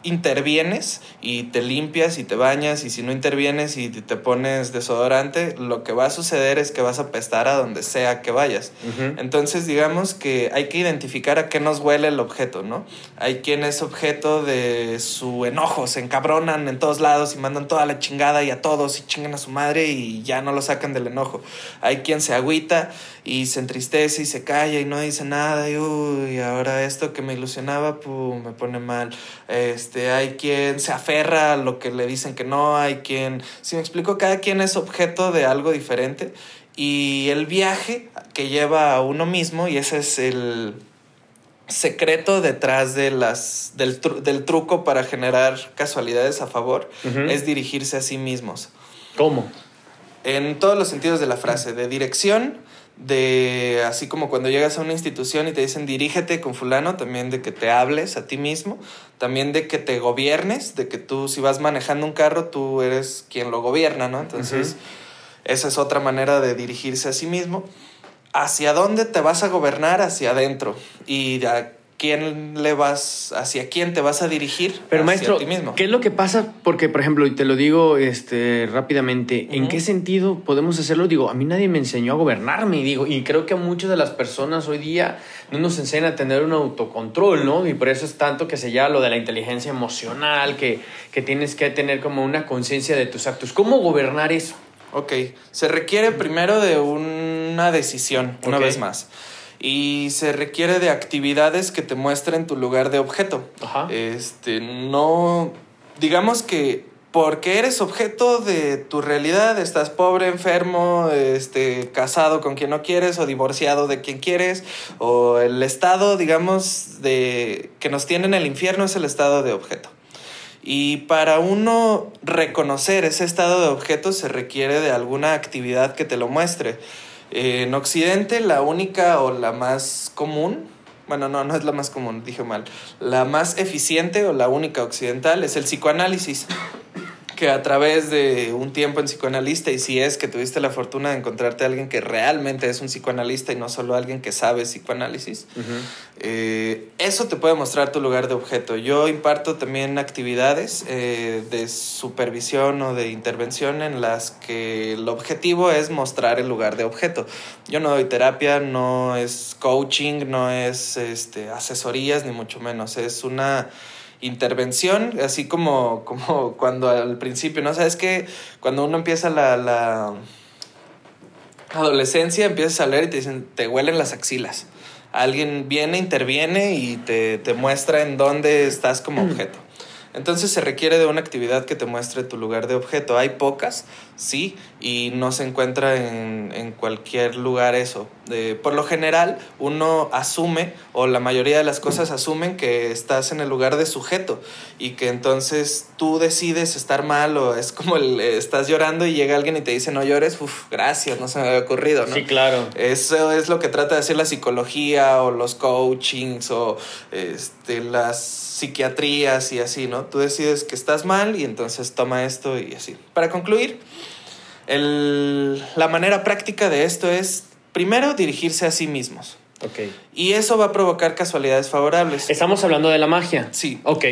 S2: intervienes y te limpias y te bañas y si no intervienes y te pones desodorante, lo que va a suceder es que vas a pestar a donde sea que vayas. Entonces, digamos que hay que identificar a qué nos huele el objeto, ¿no? Hay quien es objeto de su enojo, se encabronan en todos lados y mandan toda la chingada y a todos y chingan a su madre y ya no lo sacan del enojo. Hay quien se agüita y se entristece y se calla y no dice nada y uy, ahora esto que me ilusionaba, pum, me pone mal. Este, hay quien se aferra a lo que le dicen que no, hay quien, si me explico, cada quien es objeto de algo diferente y el viaje que lleva a uno mismo y ese es el secreto detrás de las, del, del truco para generar casualidades a favor es dirigirse a sí mismos.
S1: ¿Cómo?
S2: En todos los sentidos de la frase, de dirección, de así como cuando llegas a una institución y te dicen dirígete con fulano, también de que te hables a ti mismo, también de que te gobiernes, de que tú si vas manejando un carro, tú eres quien lo gobierna, ¿no? Entonces, esa es otra manera de dirigirse a sí mismo. ¿Hacia dónde te vas a gobernar? Hacia adentro. Y quién le vas, hacia quién te vas a dirigir.
S1: Pero maestro, ti mismo. ¿qué es lo que pasa? Porque, por ejemplo, y te lo digo este, rápidamente, ¿en qué sentido podemos hacerlo? Digo, a mí nadie me enseñó a gobernarme, digo, y creo que a muchas de las personas hoy día no nos enseñan a tener un autocontrol, ¿no? Y por eso es tanto que se llama lo de la inteligencia emocional, que, que tienes que tener como una conciencia de tus actos. ¿Cómo gobernar eso?
S2: Ok, se requiere primero de una decisión, una vez más y se requiere de actividades que te muestren tu lugar de objeto. Este, no, digamos que porque eres objeto de tu realidad, estás pobre, enfermo, este, casado con quien no quieres o divorciado de quien quieres, o el estado, digamos, de que nos tiene en el infierno es el estado de objeto. Y para uno reconocer ese estado de objeto se requiere de alguna actividad que te lo muestre. En Occidente la única o la más común, bueno, no, no es la más común, dije mal, la más eficiente o la única occidental es el psicoanálisis que a través de un tiempo en psicoanalista, y si es que tuviste la fortuna de encontrarte a alguien que realmente es un psicoanalista y no solo alguien que sabe psicoanálisis, eh, eso te puede mostrar tu lugar de objeto. Yo imparto también actividades eh, de supervisión o de intervención en las que el objetivo es mostrar el lugar de objeto. Yo no doy terapia, no es coaching, no es este, asesorías, ni mucho menos. Es una intervención, así como, como cuando al principio, ¿no? Sabes que cuando uno empieza la, la adolescencia, empiezas a leer y te dicen, te huelen las axilas. Alguien viene, interviene y te, te muestra en dónde estás como objeto. Entonces se requiere de una actividad que te muestre tu lugar de objeto. Hay pocas, sí, y no se encuentra en, en cualquier lugar eso. Por lo general, uno asume, o la mayoría de las cosas asumen que estás en el lugar de sujeto y que entonces tú decides estar mal o es como el, estás llorando y llega alguien y te dice no llores, gracias, no se me había ocurrido, ¿no?
S1: Sí, claro.
S2: Eso es lo que trata de hacer la psicología o los coachings o este, las psiquiatrías y así, ¿no? Tú decides que estás mal y entonces toma esto y así. Para concluir, la manera práctica de esto es, primero, dirigirse a sí mismos.
S1: Ok.
S2: Y eso va a provocar casualidades favorables.
S1: Estamos hablando de la magia.
S2: Sí.
S1: Ok.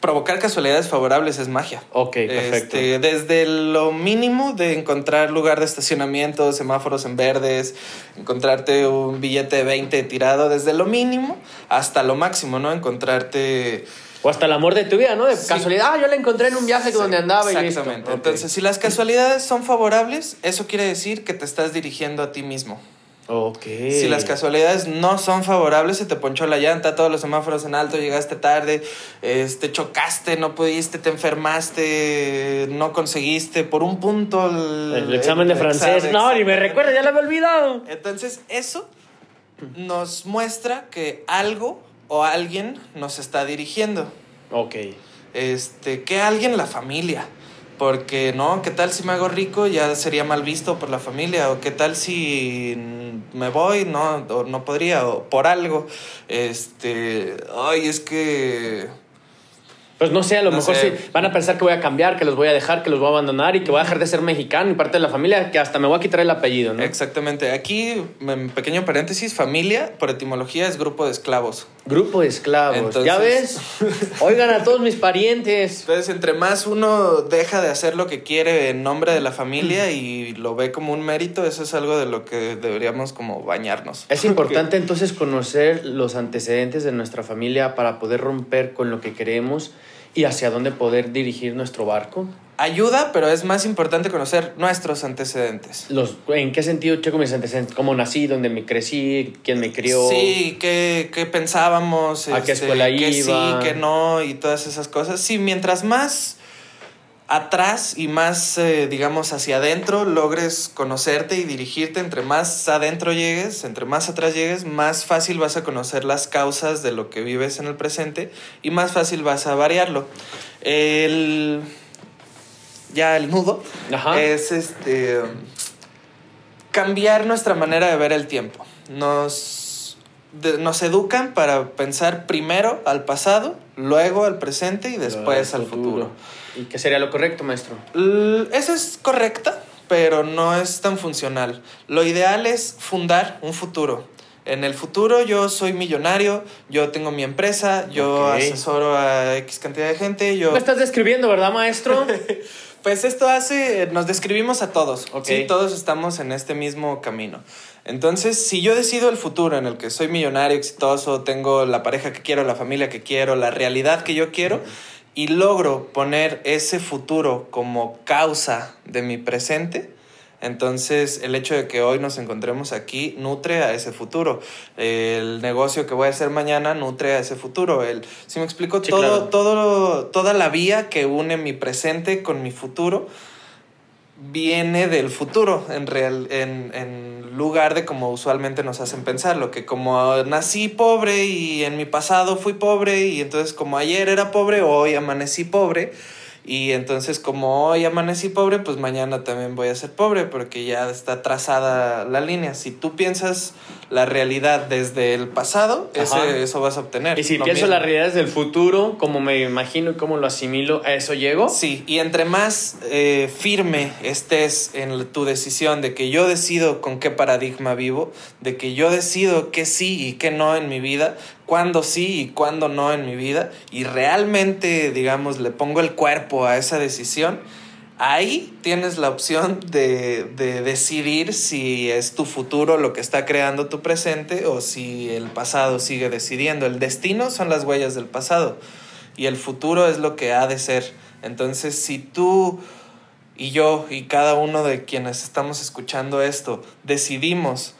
S2: Provocar casualidades favorables es magia.
S1: Ok, perfecto.
S2: Este, desde lo mínimo de encontrar lugar de estacionamiento, semáforos en verdes, encontrarte un billete de 20 tirado, desde lo mínimo hasta lo máximo, ¿no? Encontrarte
S1: o hasta el amor de tu vida, ¿no? De casualidad, ah, yo la encontré en un viaje donde andaba y
S2: Exactamente. Entonces, si las casualidades son favorables, eso quiere decir que te estás dirigiendo a ti mismo.
S1: Ok.
S2: Si las casualidades no son favorables, se te ponchó la llanta, todos los semáforos en alto, llegaste tarde, este, chocaste, no pudiste, te enfermaste, no conseguiste por un punto
S1: el, examen de francés. no, ni me recuerdo, ya lo había olvidado.
S2: Entonces, eso nos muestra que algo o alguien nos está dirigiendo.
S1: Ok.
S2: Este, que alguien, la familia. Porque, ¿no? ¿Qué tal si me hago rico? Ya sería mal visto por la familia. O qué tal si me voy, no, no podría, o por algo. Este, ay, es que
S1: pues no sé, a lo mejor sí van a pensar que voy a cambiar, que los voy a dejar, que los voy a abandonar y que voy a dejar de ser mexicano y parte de la familia, que hasta me voy a quitar el apellido, ¿no?
S2: Exactamente. Aquí, en pequeño paréntesis, familia, por etimología, es grupo de esclavos.
S1: Grupo de esclavos. ¿Ya ves? Oigan a todos mis parientes.
S2: Entonces, entre más uno deja de hacer lo que quiere en nombre de la familia y lo ve como un mérito, eso es algo de lo que deberíamos como bañarnos.
S1: Es importante entonces conocer los antecedentes de nuestra familia para poder romper con lo que queremos y hacia dónde poder dirigir nuestro barco?
S2: Ayuda, pero es más importante conocer nuestros antecedentes.
S1: Los, ¿En qué sentido checo mis antecedentes? ¿Cómo nací? ¿Dónde me crecí? ¿Quién me crió?
S2: Sí, ¿qué, qué pensábamos?
S1: ¿A qué este, escuela iba?
S2: sí, qué no y todas esas cosas. Sí, mientras más atrás y más, eh, digamos, hacia adentro logres conocerte y dirigirte, entre más adentro llegues, entre más atrás llegues, más fácil vas a conocer las causas de lo que vives en el presente y más fácil vas a variarlo. El, ya el nudo es este cambiar nuestra manera de ver el tiempo. Nos, nos educan para pensar primero al pasado, luego al presente y después al futuro.
S1: ¿Y qué sería lo correcto, maestro?
S2: Esa es correcta, pero no es tan funcional. Lo ideal es fundar un futuro. En el futuro yo soy millonario, yo tengo mi empresa, yo asesoro a X cantidad de gente, yo...
S1: Me estás describiendo, ¿verdad, maestro?
S2: pues esto hace, nos describimos a todos, ¿sí? Todos estamos en este mismo camino. Entonces, si yo decido el futuro en el que soy millonario, exitoso, tengo la pareja que quiero, la familia que quiero, la realidad que yo quiero y logro poner ese futuro como causa de mi presente, Entonces, el hecho de que hoy nos encontremos aquí nutre a ese futuro. El negocio que voy a hacer mañana nutre a ese futuro. El, si me explico, todo, todo, toda la vía que une mi presente con mi futuro viene del futuro, en, real, en, en lugar de como usualmente nos hacen pensar, lo que como nací pobre y en mi pasado fui pobre y entonces como ayer era pobre, hoy amanecí pobre y entonces como hoy amanecí pobre, pues mañana también voy a ser pobre porque ya está trazada la línea. Si tú piensas la realidad desde el pasado, eso vas a obtener.
S1: Y si pienso la realidad desde el futuro, como me imagino y cómo lo asimilo, ¿a eso llego?
S2: Sí, y entre más eh, firme estés en tu decisión de que yo decido con qué paradigma vivo, de que yo decido qué sí y qué no en mi vida, cuándo sí y cuándo no en mi vida y realmente, digamos, le pongo el cuerpo a esa decisión, ahí tienes la opción de, de, decidir si es tu futuro lo que está creando tu presente o si el pasado sigue decidiendo. El destino son las huellas del pasado y el futuro es lo que ha de ser. Entonces, si tú y yo y cada uno de quienes estamos escuchando esto decidimos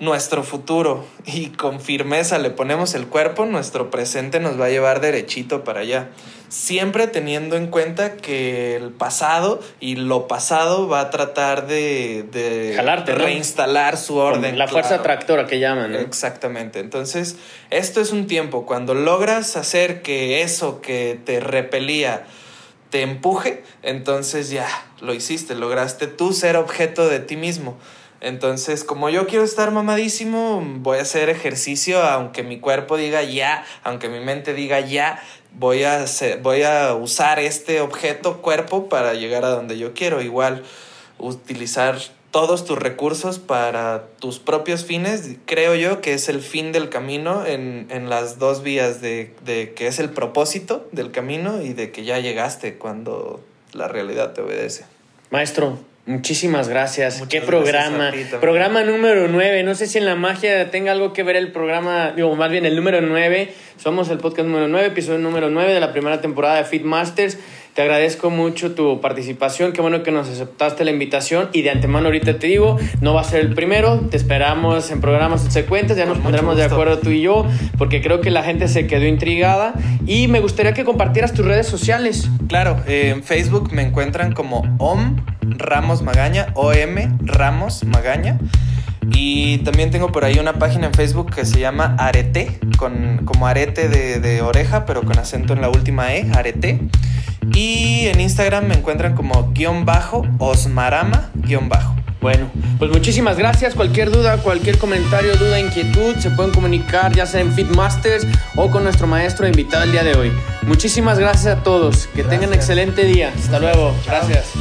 S2: nuestro futuro y con firmeza le ponemos el cuerpo, nuestro presente nos va a llevar derechito para allá. Siempre teniendo en cuenta que el pasado y lo pasado va a tratar de, de, reinstalar su orden.
S1: la fuerza tractora que llaman.
S2: Exactamente. Entonces, esto es un tiempo. Cuando logras hacer que eso que te repelía te empuje, entonces ya lo hiciste, lograste tú ser objeto de ti mismo. Entonces, como yo quiero estar mamadísimo, voy a hacer ejercicio, aunque mi cuerpo diga ya, aunque mi mente diga ya, voy a, hacer, voy a usar este objeto, cuerpo, para llegar a donde yo quiero. Igual, utilizar todos tus recursos para tus propios fines, creo yo que es el fin del camino en, en las dos vías de, de que es el propósito del camino y de que ya llegaste cuando la realidad te obedece.
S1: Maestro, Muchísimas gracias. Qué programa. programa número 9. No sé si en la magia tenga algo que ver el programa, digo, más bien el número 9. Somos el podcast número 9, episodio número 9 de la primera temporada de Fit Masters. Te agradezco mucho tu participación. Qué bueno que nos aceptaste la invitación. Y de antemano, ahorita te digo, no va a ser el primero. Te esperamos en programas subsecuentes. Ya nos pondremos de acuerdo tú y yo, porque creo que la gente se quedó intrigada. Y me gustaría que compartieras tus redes sociales.
S2: Claro, eh, en Facebook me encuentran como OM Ramos Magaña, OM Ramos Magaña. Y también tengo por ahí una página en Facebook que se llama Arete, con, como arete de, de oreja, pero con acento en la última E, Arete. Y en Instagram me encuentran como guion bajo, Osmarama, guion bajo.
S1: Bueno, pues muchísimas gracias. Cualquier duda, cualquier comentario, duda, inquietud, se pueden comunicar ya sea en Fitmasters o con nuestro maestro invitado el día de hoy. Muchísimas gracias a todos. Que tengan excelente día. Hasta luego. Gracias.